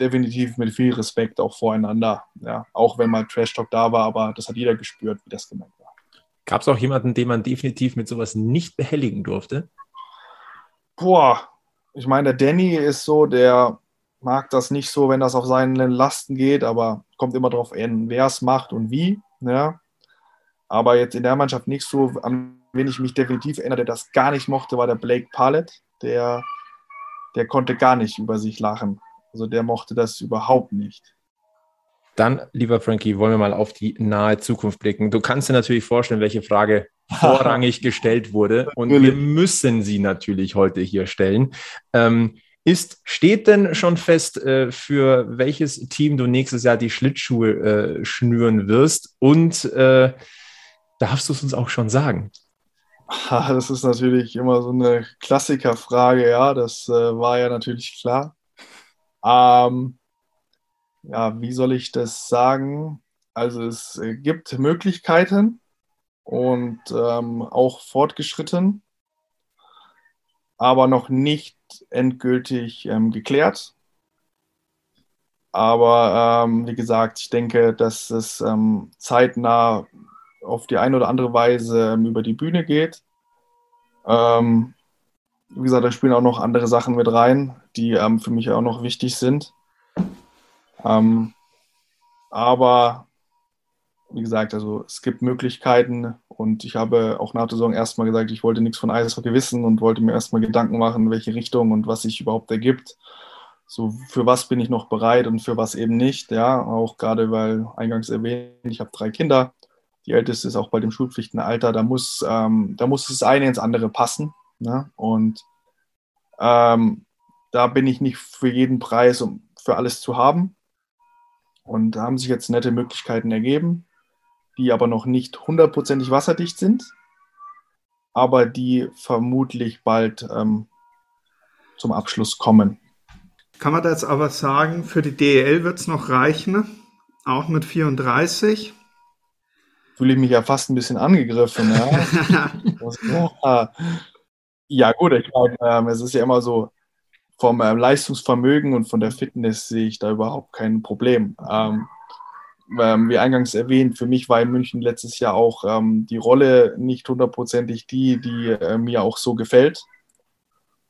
D: definitiv mit viel Respekt auch voreinander. Ja, auch wenn mal Trash Talk da war, aber das hat jeder gespürt, wie das gemeint war.
B: Gab es auch jemanden, den man definitiv mit sowas nicht behelligen durfte?
D: Boah, ich meine, der Danny ist so, der mag das nicht so, wenn das auf seinen Lasten geht, aber kommt immer darauf an, wer es macht und wie. Ja. Aber jetzt in der Mannschaft nicht so, an wen ich mich definitiv erinnere, der das gar nicht mochte, war der Blake Pallet. Der, der konnte gar nicht über sich lachen. Also der mochte das überhaupt nicht.
B: Dann, lieber Frankie, wollen wir mal auf die nahe Zukunft blicken. Du kannst dir natürlich vorstellen, welche Frage vorrangig gestellt wurde. Und wir müssen sie natürlich heute hier stellen. Ähm, ist, steht denn schon fest, äh, für welches Team du nächstes Jahr die Schlittschuhe äh, schnüren wirst? Und äh, darfst du es uns auch schon sagen?
D: Das ist natürlich immer so eine Klassikerfrage, ja. Das äh, war ja natürlich klar. Ähm, ja, wie soll ich das sagen? Also es äh, gibt Möglichkeiten und ähm, auch fortgeschritten, aber noch nicht endgültig ähm, geklärt. Aber ähm, wie gesagt, ich denke, dass es ähm, zeitnah auf die eine oder andere Weise ähm, über die Bühne geht. Ähm, wie gesagt, da spielen auch noch andere Sachen mit rein, die ähm, für mich auch noch wichtig sind. Ähm, aber wie gesagt, also es gibt Möglichkeiten und ich habe auch nach der Saison erstmal gesagt, ich wollte nichts von Eishockey wissen und wollte mir erstmal Gedanken machen, welche Richtung und was sich überhaupt ergibt. So, für was bin ich noch bereit und für was eben nicht, ja, auch gerade weil eingangs erwähnt, ich habe drei Kinder. Die älteste ist auch bei dem Schulpflichtenalter, da muss, ähm, da muss das eine ins andere passen. Ne? Und ähm, da bin ich nicht für jeden Preis, um für alles zu haben. Und da haben sich jetzt nette Möglichkeiten ergeben, die aber noch nicht hundertprozentig wasserdicht sind, aber die vermutlich bald ähm, zum Abschluss kommen.
I: Kann man da jetzt aber sagen, für die DEL wird es noch reichen, auch mit 34?
D: Fühle ich mich ja fast ein bisschen angegriffen. Ja. Ja, gut, ich glaube, ähm, es ist ja immer so, vom ähm, Leistungsvermögen und von der Fitness sehe ich da überhaupt kein Problem. Ähm, ähm, wie eingangs erwähnt, für mich war in München letztes Jahr auch ähm, die Rolle nicht hundertprozentig die, die äh, mir auch so gefällt.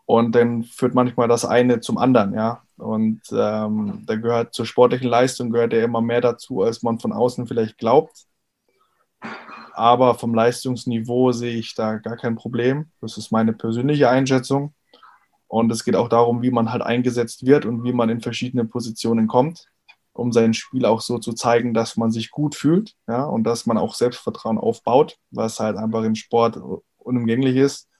D: Und dann führt manchmal das eine zum anderen, ja. Und ähm, da gehört zur sportlichen Leistung gehört ja immer mehr dazu, als man von außen vielleicht glaubt. Aber vom Leistungsniveau sehe ich da gar kein Problem. Das ist meine persönliche Einschätzung. Und es geht auch darum, wie man halt eingesetzt wird und wie man in verschiedene Positionen kommt, um sein Spiel auch so zu zeigen, dass man sich gut fühlt ja, und dass man auch Selbstvertrauen aufbaut, was halt einfach im Sport unumgänglich ist.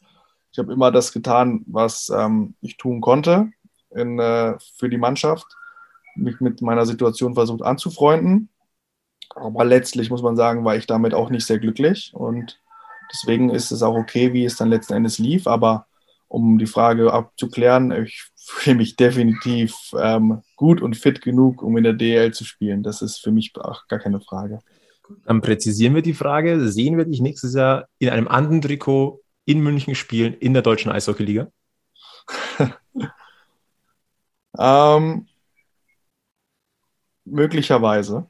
D: Ich habe immer das getan, was ähm, ich tun konnte in, äh, für die Mannschaft, mich mit meiner Situation versucht anzufreunden aber letztlich muss man sagen, war ich damit auch nicht sehr glücklich. Und deswegen ist es auch okay, wie es dann letzten Endes lief. Aber um die Frage abzuklären, ich fühle mich definitiv ähm, gut und fit genug, um in der DL zu spielen. Das ist für mich auch gar keine Frage.
B: Dann präzisieren wir die Frage. Sehen wir dich nächstes Jahr in einem anderen Trikot in München spielen, in der deutschen Eishockeyliga?
D: ähm, möglicherweise.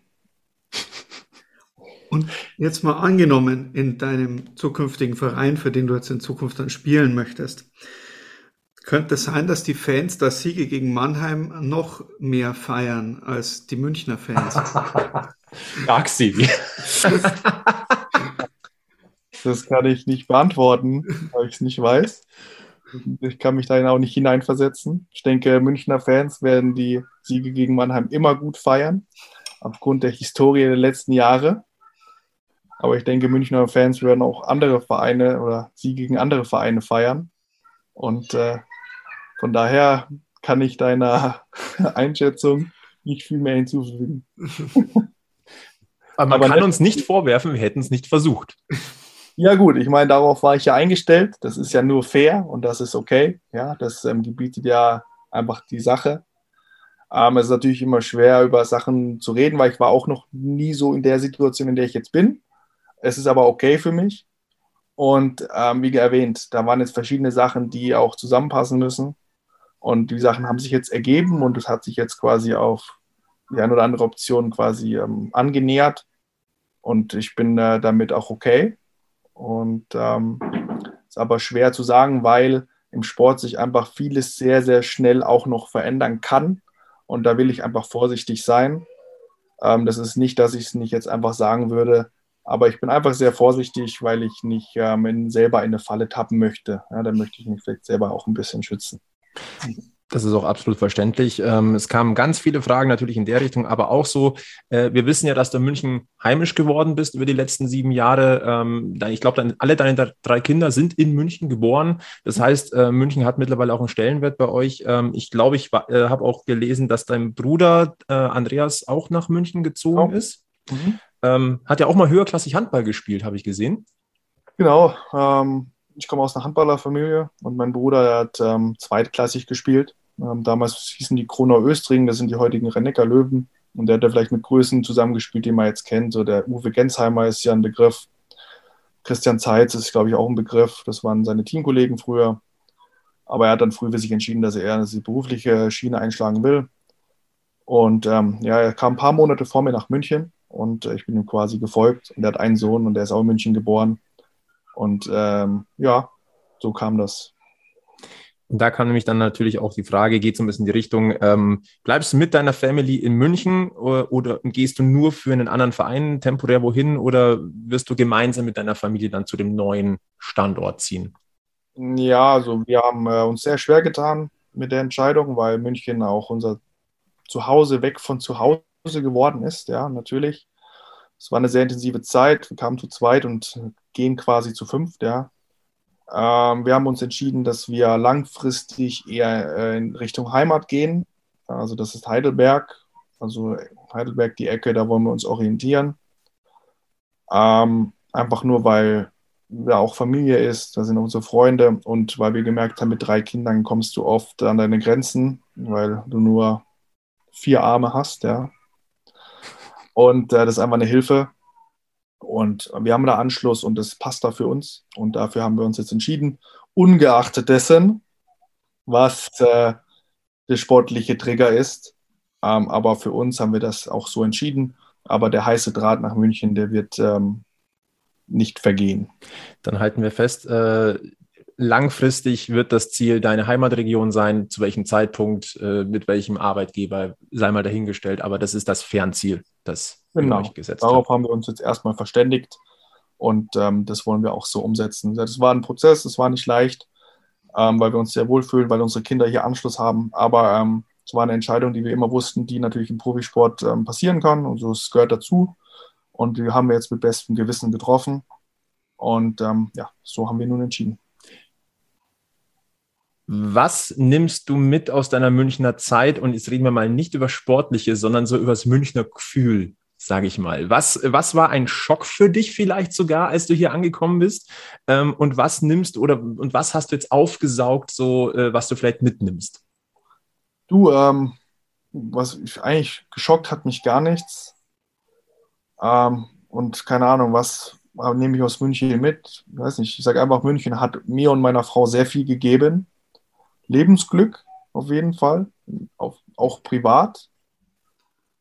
I: Und jetzt mal angenommen, in deinem zukünftigen Verein, für den du jetzt in Zukunft dann spielen möchtest, könnte es sein, dass die Fans das Siege gegen Mannheim noch mehr feiern als die Münchner Fans?
B: Axi.
D: das kann ich nicht beantworten, weil ich es nicht weiß. Ich kann mich da auch nicht hineinversetzen. Ich denke, Münchner Fans werden die Siege gegen Mannheim immer gut feiern, aufgrund der Historie der letzten Jahre. Aber ich denke, Münchner Fans werden auch andere Vereine oder Siege gegen andere Vereine feiern. Und äh, von daher kann ich deiner Einschätzung nicht viel mehr hinzufügen.
B: Aber man Aber kann uns nicht vorwerfen, wir hätten es nicht versucht.
D: Ja, gut, ich meine, darauf war ich ja eingestellt. Das ist ja nur fair und das ist okay. Ja, das ähm, gebietet ja einfach die Sache. Ähm, es ist natürlich immer schwer, über Sachen zu reden, weil ich war auch noch nie so in der Situation, in der ich jetzt bin. Es ist aber okay für mich. Und ähm, wie erwähnt, da waren jetzt verschiedene Sachen, die auch zusammenpassen müssen. Und die Sachen haben sich jetzt ergeben und es hat sich jetzt quasi auf die eine oder andere Option quasi ähm, angenähert. Und ich bin äh, damit auch okay. Und ähm, ist aber schwer zu sagen, weil im Sport sich einfach vieles sehr, sehr schnell auch noch verändern kann. Und da will ich einfach vorsichtig sein. Ähm, das ist nicht, dass ich es nicht jetzt einfach sagen würde, aber ich bin einfach sehr vorsichtig, weil ich nicht ähm, selber in eine Falle tappen möchte. Ja, da möchte ich mich vielleicht selber auch ein bisschen schützen.
B: Das ist auch absolut verständlich. Ähm, es kamen ganz viele Fragen natürlich in der Richtung, aber auch so, äh, wir wissen ja, dass du in München heimisch geworden bist über die letzten sieben Jahre. Ähm, ich glaube, alle deine drei Kinder sind in München geboren. Das heißt, äh, München hat mittlerweile auch einen Stellenwert bei euch. Ähm, ich glaube, ich äh, habe auch gelesen, dass dein Bruder Andreas auch nach München gezogen oh. ist. Mhm. Hat ja auch mal höherklassig Handball gespielt, habe ich gesehen.
D: Genau. Ähm, ich komme aus einer Handballerfamilie und mein Bruder der hat ähm, zweitklassig gespielt. Ähm, damals hießen die Kronau Östring, das sind die heutigen Rennecker Löwen. Und der hat da vielleicht mit Größen zusammengespielt, die man jetzt kennt. So der Uwe Gensheimer ist ja ein Begriff. Christian Zeitz ist, glaube ich, auch ein Begriff. Das waren seine Teamkollegen früher. Aber er hat dann früh für sich entschieden, dass er eher die berufliche Schiene einschlagen will. Und ähm, ja, er kam ein paar Monate vor mir nach München und äh, ich bin ihm quasi gefolgt. Und er hat einen Sohn und der ist auch in München geboren. Und ähm, ja, so kam das.
B: Und da kam nämlich dann natürlich auch die Frage, geht so ein bisschen in die Richtung, ähm, bleibst du mit deiner Family in München oder, oder, gehst du nur für einen anderen Verein temporär wohin oder wirst du gemeinsam mit deiner Familie dann zu dem neuen Standort ziehen?
D: Ja, also wir haben äh, uns sehr schwer getan mit der Entscheidung, weil München auch unser Zuhause weg von zu Hause geworden ist, ja, natürlich. Es war eine sehr intensive Zeit. Wir kamen zu zweit und gehen quasi zu fünft, ja. Ähm, wir haben uns entschieden, dass wir langfristig eher äh, in Richtung Heimat gehen. Also das ist Heidelberg. Also Heidelberg, die Ecke, da wollen wir uns orientieren. Ähm, einfach nur, weil da auch Familie ist, da sind unsere Freunde und weil wir gemerkt haben, mit drei Kindern kommst du oft an deine Grenzen, weil du nur vier Arme hast, ja. Und äh, das ist einfach eine Hilfe. Und wir haben da Anschluss und das passt da für uns. Und dafür haben wir uns jetzt entschieden, ungeachtet dessen, was äh, der sportliche Trigger ist. Ähm, aber für uns haben wir das auch so entschieden. Aber der heiße Draht nach München, der wird ähm, nicht vergehen.
B: Dann halten wir fest, äh, langfristig wird das Ziel deine Heimatregion sein. Zu welchem Zeitpunkt, äh, mit welchem Arbeitgeber, sei mal dahingestellt. Aber das ist das Fernziel, das
D: genau. euch gesetzt Darauf haben wir uns jetzt erstmal verständigt und ähm, das wollen wir auch so umsetzen. Das war ein Prozess, es war nicht leicht, ähm, weil wir uns sehr wohlfühlen, weil unsere Kinder hier Anschluss haben. Aber ähm, es war eine Entscheidung, die wir immer wussten, die natürlich im Profisport ähm, passieren kann. Und so es gehört dazu. Und die haben wir jetzt mit bestem Gewissen getroffen. Und ähm, ja, so haben wir nun entschieden.
B: Was nimmst du mit aus deiner Münchner Zeit? Und jetzt reden wir mal nicht über Sportliche, sondern so über das Münchner Gefühl, sage ich mal. Was, was war ein Schock für dich vielleicht sogar, als du hier angekommen bist? Ähm, und was nimmst oder und was hast du jetzt aufgesaugt, so äh, was du vielleicht mitnimmst?
D: Du, ähm, was ich, eigentlich geschockt hat mich gar nichts. Ähm, und keine Ahnung, was nehme ich aus München mit? Ich weiß nicht, ich sage einfach, München hat mir und meiner Frau sehr viel gegeben Lebensglück, auf jeden Fall, auch, auch privat.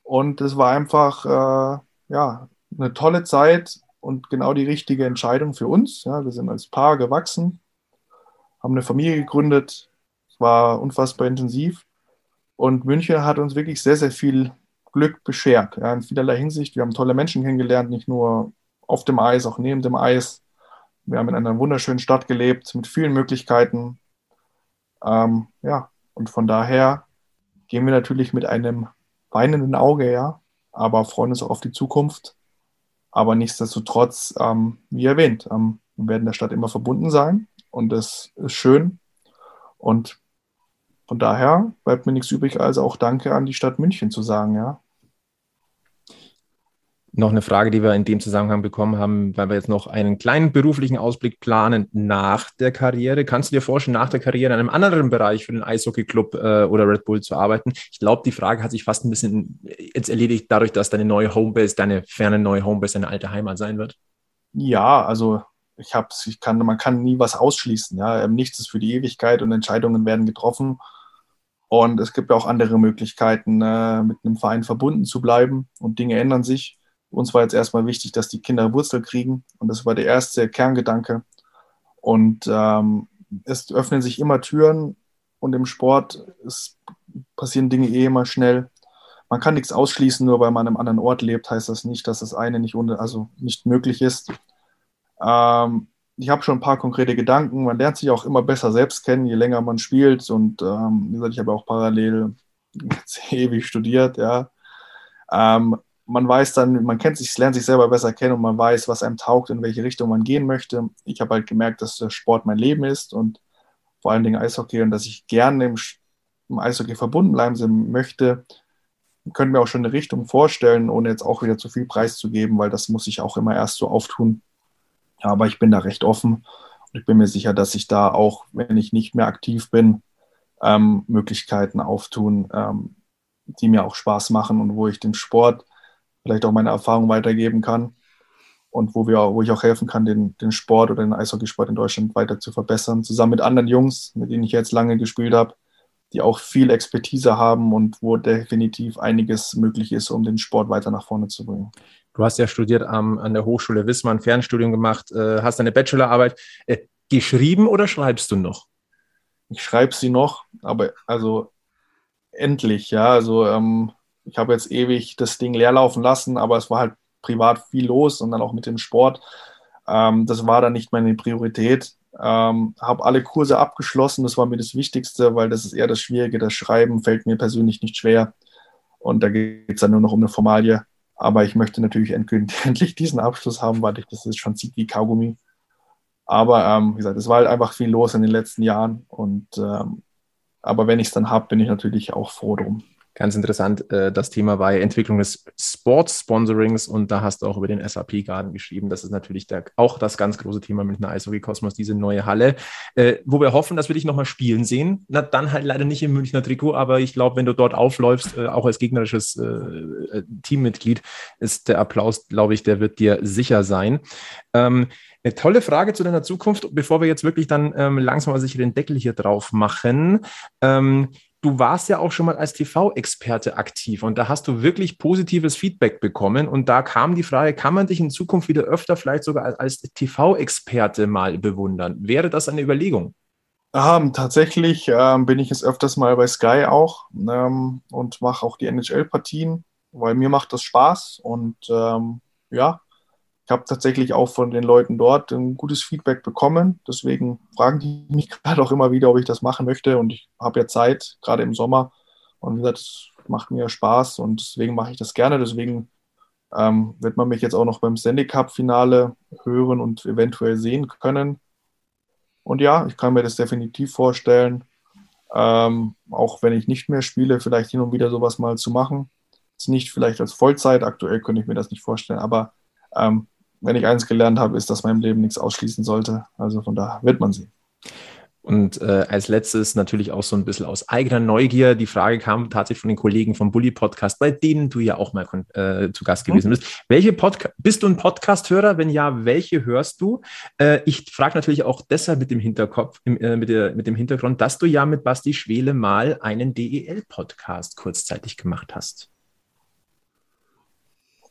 D: Und es war einfach äh, ja, eine tolle Zeit und genau die richtige Entscheidung für uns. Ja, wir sind als Paar gewachsen, haben eine Familie gegründet. Es war unfassbar intensiv. Und München hat uns wirklich sehr, sehr viel Glück beschert. Ja, in vielerlei Hinsicht. Wir haben tolle Menschen kennengelernt, nicht nur auf dem Eis, auch neben dem Eis. Wir haben in einer wunderschönen Stadt gelebt mit vielen Möglichkeiten. Ähm, ja, und von daher gehen wir natürlich mit einem weinenden Auge, ja, aber freuen uns auch auf die Zukunft. Aber nichtsdestotrotz, ähm, wie erwähnt, ähm, wir werden der Stadt immer verbunden sein und das ist schön. Und von daher bleibt mir nichts übrig, als auch Danke an die Stadt München zu sagen, ja.
B: Noch eine Frage, die wir in dem Zusammenhang bekommen haben, weil wir jetzt noch einen kleinen beruflichen Ausblick planen nach der Karriere. Kannst du dir vorstellen, nach der Karriere in einem anderen Bereich für den Eishockey-Club äh, oder Red Bull zu arbeiten? Ich glaube, die Frage hat sich fast ein bisschen jetzt erledigt, dadurch, dass deine neue Homebase, deine ferne neue Homebase, deine alte Heimat sein wird.
D: Ja, also ich habe ich kann, man kann nie was ausschließen. Ja? Ähm, nichts ist für die Ewigkeit und Entscheidungen werden getroffen. Und es gibt ja auch andere Möglichkeiten, äh, mit einem Verein verbunden zu bleiben und Dinge ändern sich. Uns war jetzt erstmal wichtig, dass die Kinder Wurzel kriegen und das war der erste Kerngedanke. Und ähm, es öffnen sich immer Türen und im Sport es passieren Dinge eh immer schnell. Man kann nichts ausschließen, nur weil man an einem anderen Ort lebt, heißt das nicht, dass das eine nicht, also nicht möglich ist. Ähm, ich habe schon ein paar konkrete Gedanken. Man lernt sich auch immer besser selbst kennen, je länger man spielt. Und ähm, wie gesagt, ich habe auch parallel ewig studiert, ja. Ähm, man weiß dann, man kennt sich, lernt sich selber besser kennen und man weiß, was einem taugt, in welche Richtung man gehen möchte. Ich habe halt gemerkt, dass der Sport mein Leben ist und vor allen Dingen Eishockey und dass ich gerne im, im Eishockey verbunden bleiben möchte. Können wir auch schon eine Richtung vorstellen, ohne jetzt auch wieder zu viel preiszugeben, weil das muss ich auch immer erst so auftun. Aber ich bin da recht offen und ich bin mir sicher, dass ich da auch, wenn ich nicht mehr aktiv bin, ähm, Möglichkeiten auftun, ähm, die mir auch Spaß machen und wo ich den Sport vielleicht auch meine Erfahrung weitergeben kann und wo, wir, wo ich auch helfen kann, den, den Sport oder den Eishockeysport in Deutschland weiter zu verbessern, zusammen mit anderen Jungs, mit denen ich jetzt lange gespielt habe, die auch viel Expertise haben und wo definitiv einiges möglich ist, um den Sport weiter nach vorne zu bringen.
B: Du hast ja studiert am, an der Hochschule Wismar, ein Fernstudium gemacht, äh, hast deine Bachelorarbeit äh, geschrieben oder schreibst du noch?
D: Ich schreibe sie noch, aber also endlich, ja. Also ähm, ich habe jetzt ewig das Ding leer laufen lassen, aber es war halt privat viel los und dann auch mit dem Sport. Ähm, das war dann nicht meine Priorität. Ähm, habe alle Kurse abgeschlossen, das war mir das Wichtigste, weil das ist eher das Schwierige. Das Schreiben fällt mir persönlich nicht schwer. Und da geht es dann nur noch um eine Formalie. Aber ich möchte natürlich endlich diesen Abschluss haben, weil ich das ist schon zieht wie Kaugummi. Aber ähm, wie gesagt, es war halt einfach viel los in den letzten Jahren. Und ähm, aber wenn ich es dann habe, bin ich natürlich auch froh drum.
B: Ganz interessant, äh, das Thema war ja Entwicklung des Sports-Sponsorings und da hast du auch über den SAP-Garden geschrieben. Das ist natürlich der, auch das ganz große Thema mit einer Eishockey-Kosmos, diese neue Halle, äh, wo wir hoffen, dass wir dich nochmal spielen sehen. Na, dann halt leider nicht im Münchner Trikot, aber ich glaube, wenn du dort aufläufst, äh, auch als gegnerisches äh, äh, Teammitglied, ist der Applaus, glaube ich, der wird dir sicher sein. Ähm, eine tolle Frage zu deiner Zukunft, bevor wir jetzt wirklich dann ähm, langsam mal sicher den Deckel hier drauf machen. Ähm, du warst ja auch schon mal als TV-Experte aktiv und da hast du wirklich positives Feedback bekommen. Und da kam die Frage, kann man dich in Zukunft wieder öfter vielleicht sogar als, TV-Experte mal bewundern? Wäre das eine Überlegung?
D: Ähm, tatsächlich ähm, bin ich jetzt öfters mal bei Sky auch ähm, und mache auch die NHL-Partien, weil mir macht das Spaß und ähm, ja, ich habe tatsächlich auch von den Leuten dort ein gutes Feedback bekommen. Deswegen fragen die mich gerade auch immer wieder, ob ich das machen möchte. Und ich habe ja Zeit, gerade im Sommer. Und wie gesagt, es macht mir Spaß und deswegen mache ich das gerne. Deswegen ähm, wird man mich jetzt auch noch beim Sandy Cup-Finale hören und eventuell sehen können. Und ja, ich kann mir das definitiv vorstellen, ähm, auch wenn ich nicht mehr spiele, vielleicht hin und wieder sowas mal zu machen. Ist nicht vielleicht als Vollzeit, aktuell könnte ich mir das nicht vorstellen, aber ähm, wenn ich eins gelernt habe, ist, dass mein Leben nichts ausschließen sollte. Also von da wird man sehen.
B: Und äh, als letztes natürlich auch so ein bisschen aus eigener Neugier. Die Frage kam tatsächlich von den Kollegen vom Bully Podcast, bei denen du ja auch mal äh, zu Gast gewesen mhm. bist. Welche Podcast bist du ein Podcast-Hörer? Wenn ja, welche hörst du? Äh, ich frage natürlich auch deshalb mit dem Hinterkopf, im, äh, mit, der, mit dem Hintergrund, dass du ja mit Basti Schwele mal einen DEL-Podcast kurzzeitig gemacht hast.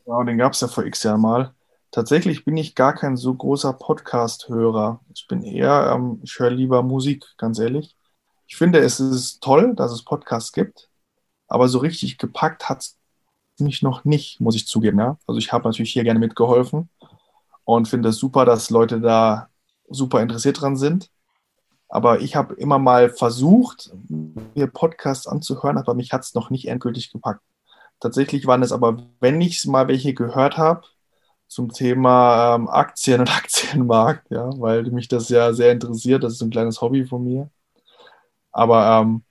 D: Ja, den gab es ja vor x Jahren mal. Tatsächlich bin ich gar kein so großer Podcast-Hörer. Ich bin eher, ähm, ich höre lieber Musik, ganz ehrlich. Ich finde, es ist toll, dass es Podcasts gibt, aber so richtig gepackt hat es mich noch nicht, muss ich zugeben. Ja? Also ich habe natürlich hier gerne mitgeholfen und finde es super, dass Leute da super interessiert dran sind. Aber ich habe immer mal versucht, mir Podcasts anzuhören, aber mich hat es noch nicht endgültig gepackt. Tatsächlich waren es aber, wenn ich mal welche gehört habe, zum Thema ähm, Aktien und Aktienmarkt, ja, weil mich das ja sehr interessiert. Das ist ein kleines Hobby von mir. Aber ähm,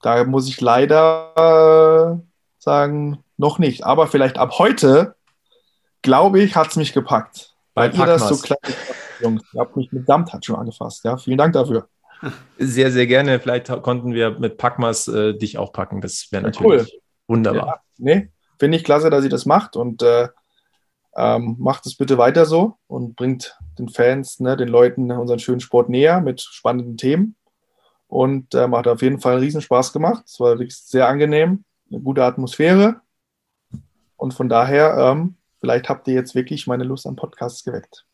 D: da muss ich leider äh, sagen, noch nicht. Aber vielleicht ab heute, glaube ich, hat es mich gepackt. Weil ihr das so klein Jungs, ihr habt mich mit Samthandschuhen angefasst. Ja, vielen Dank dafür.
B: Sehr, sehr gerne. Vielleicht konnten wir mit Packmas äh, dich auch packen. Das wäre natürlich cool. wunderbar. Ja,
D: nee, finde ich klasse, dass ihr das macht. Und äh, ähm, macht es bitte weiter so und bringt den Fans, ne, den Leuten unseren schönen Sport näher mit spannenden Themen. Und ähm, hat auf jeden Fall einen Riesenspaß gemacht. Es war wirklich sehr angenehm, eine gute Atmosphäre. Und von daher, ähm, vielleicht habt ihr jetzt wirklich meine Lust an Podcasts geweckt.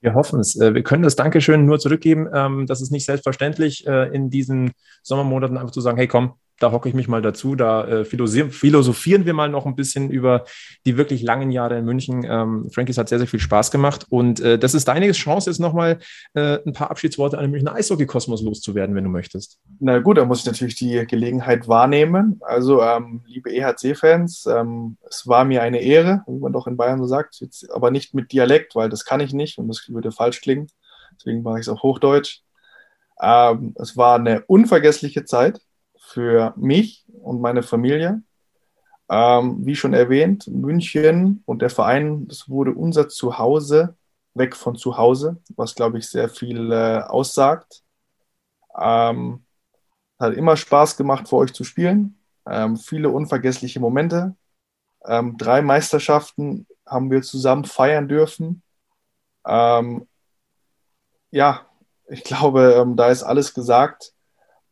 B: Wir hoffen es. Äh, wir können das Dankeschön nur zurückgeben. Ähm, das ist nicht selbstverständlich, äh, in diesen Sommermonaten einfach zu sagen, hey komm, da hocke ich mich mal dazu, da äh, philosophieren wir mal noch ein bisschen über die wirklich langen Jahre in München. Ähm, Frankies hat sehr, sehr viel Spaß gemacht und äh, das ist deine Chance, jetzt nochmal äh, ein paar Abschiedsworte an den Münchner Eishockey-Kosmos loszuwerden, wenn du möchtest.
D: Na gut, da muss ich natürlich die Gelegenheit wahrnehmen. Also, ähm, liebe EHC-Fans, ähm, es war mir eine Ehre, wie man doch in Bayern so sagt, jetzt aber nicht mit Dialekt, weil das kann ich nicht und das würde falsch klingen. Deswegen mache ich es auf Hochdeutsch. Ähm, es war eine unvergessliche Zeit für mich und meine Familie. Ähm, wie schon erwähnt, München und der Verein, das wurde unser Zuhause, weg von zu Hause, was, glaube ich, sehr viel äh, aussagt. Ähm, hat immer Spaß gemacht, für euch zu spielen. Ähm, viele unvergessliche Momente. Ähm, drei Meisterschaften haben wir zusammen feiern dürfen. Ähm, ja, ich glaube, ähm, da ist alles gesagt.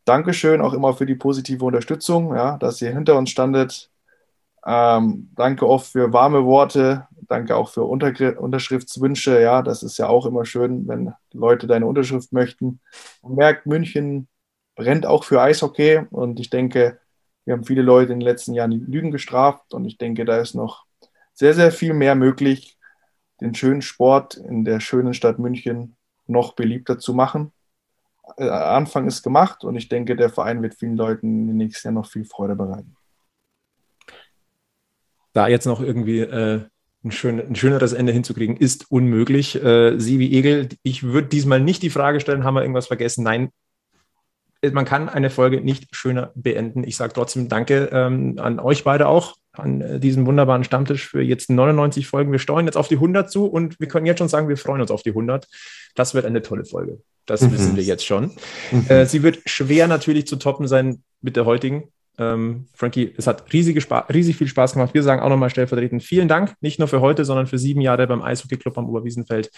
D: Dankeschön auch immer für die positive Unterstützung, ja, dass ihr hinter uns standet. Ähm, danke auch für warme Worte, danke auch für Untergr Unterschriftswünsche. Ja, das ist ja auch immer schön, wenn Leute deine Unterschrift möchten. Man merkt, München brennt auch für Eishockey und ich denke, wir haben viele Leute in den letzten Jahren die Lügen gestraft und ich denke, da ist noch sehr, sehr viel mehr möglich, den schönen Sport in der schönen Stadt München noch beliebter zu machen. Äh, Anfang ist gemacht und ich denke, der Verein wird vielen Leuten in den nächsten Jahren noch viel Freude bereiten.
B: Da jetzt noch irgendwie äh, ein, schön, ein, schöneres Ende hinzukriegen, ist unmöglich. Äh, Sie wie Egel, ich würde diesmal nicht die Frage stellen, haben wir irgendwas vergessen? Nein, man kann eine Folge nicht schöner beenden. Ich sage trotzdem Danke ähm, an euch beide auch, an äh, diesem wunderbaren Stammtisch für jetzt 99 Folgen. Wir steuern jetzt auf die 100 zu und wir können jetzt schon sagen, wir freuen uns auf die 100. Das wird eine tolle Folge. Das mhm. wissen wir jetzt schon. Mhm. Äh, sie wird schwer natürlich zu toppen sein mit der heutigen. Ähm, Frankie, es hat riesige riesig viel Spaß gemacht. Wir sagen auch nochmal stellvertretend vielen Dank, nicht nur für heute, sondern für sieben Jahre beim Eishockey Club am Oberwiesenfeld.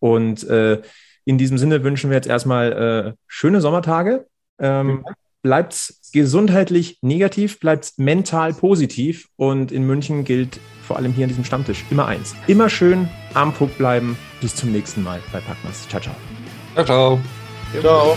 B: Und äh, in diesem Sinne wünschen wir jetzt erstmal äh, schöne Sommertage. Ähm, mhm. bleibt es gesundheitlich negativ, bleibt es mental positiv. Und in München gilt vor allem hier an diesem Stammtisch immer eins. Immer schön am Puck bleiben. Bis zum nächsten Mal bei Packmas. Ciao, ciao.
E: Ciao, ciao.
D: Ciao. ciao.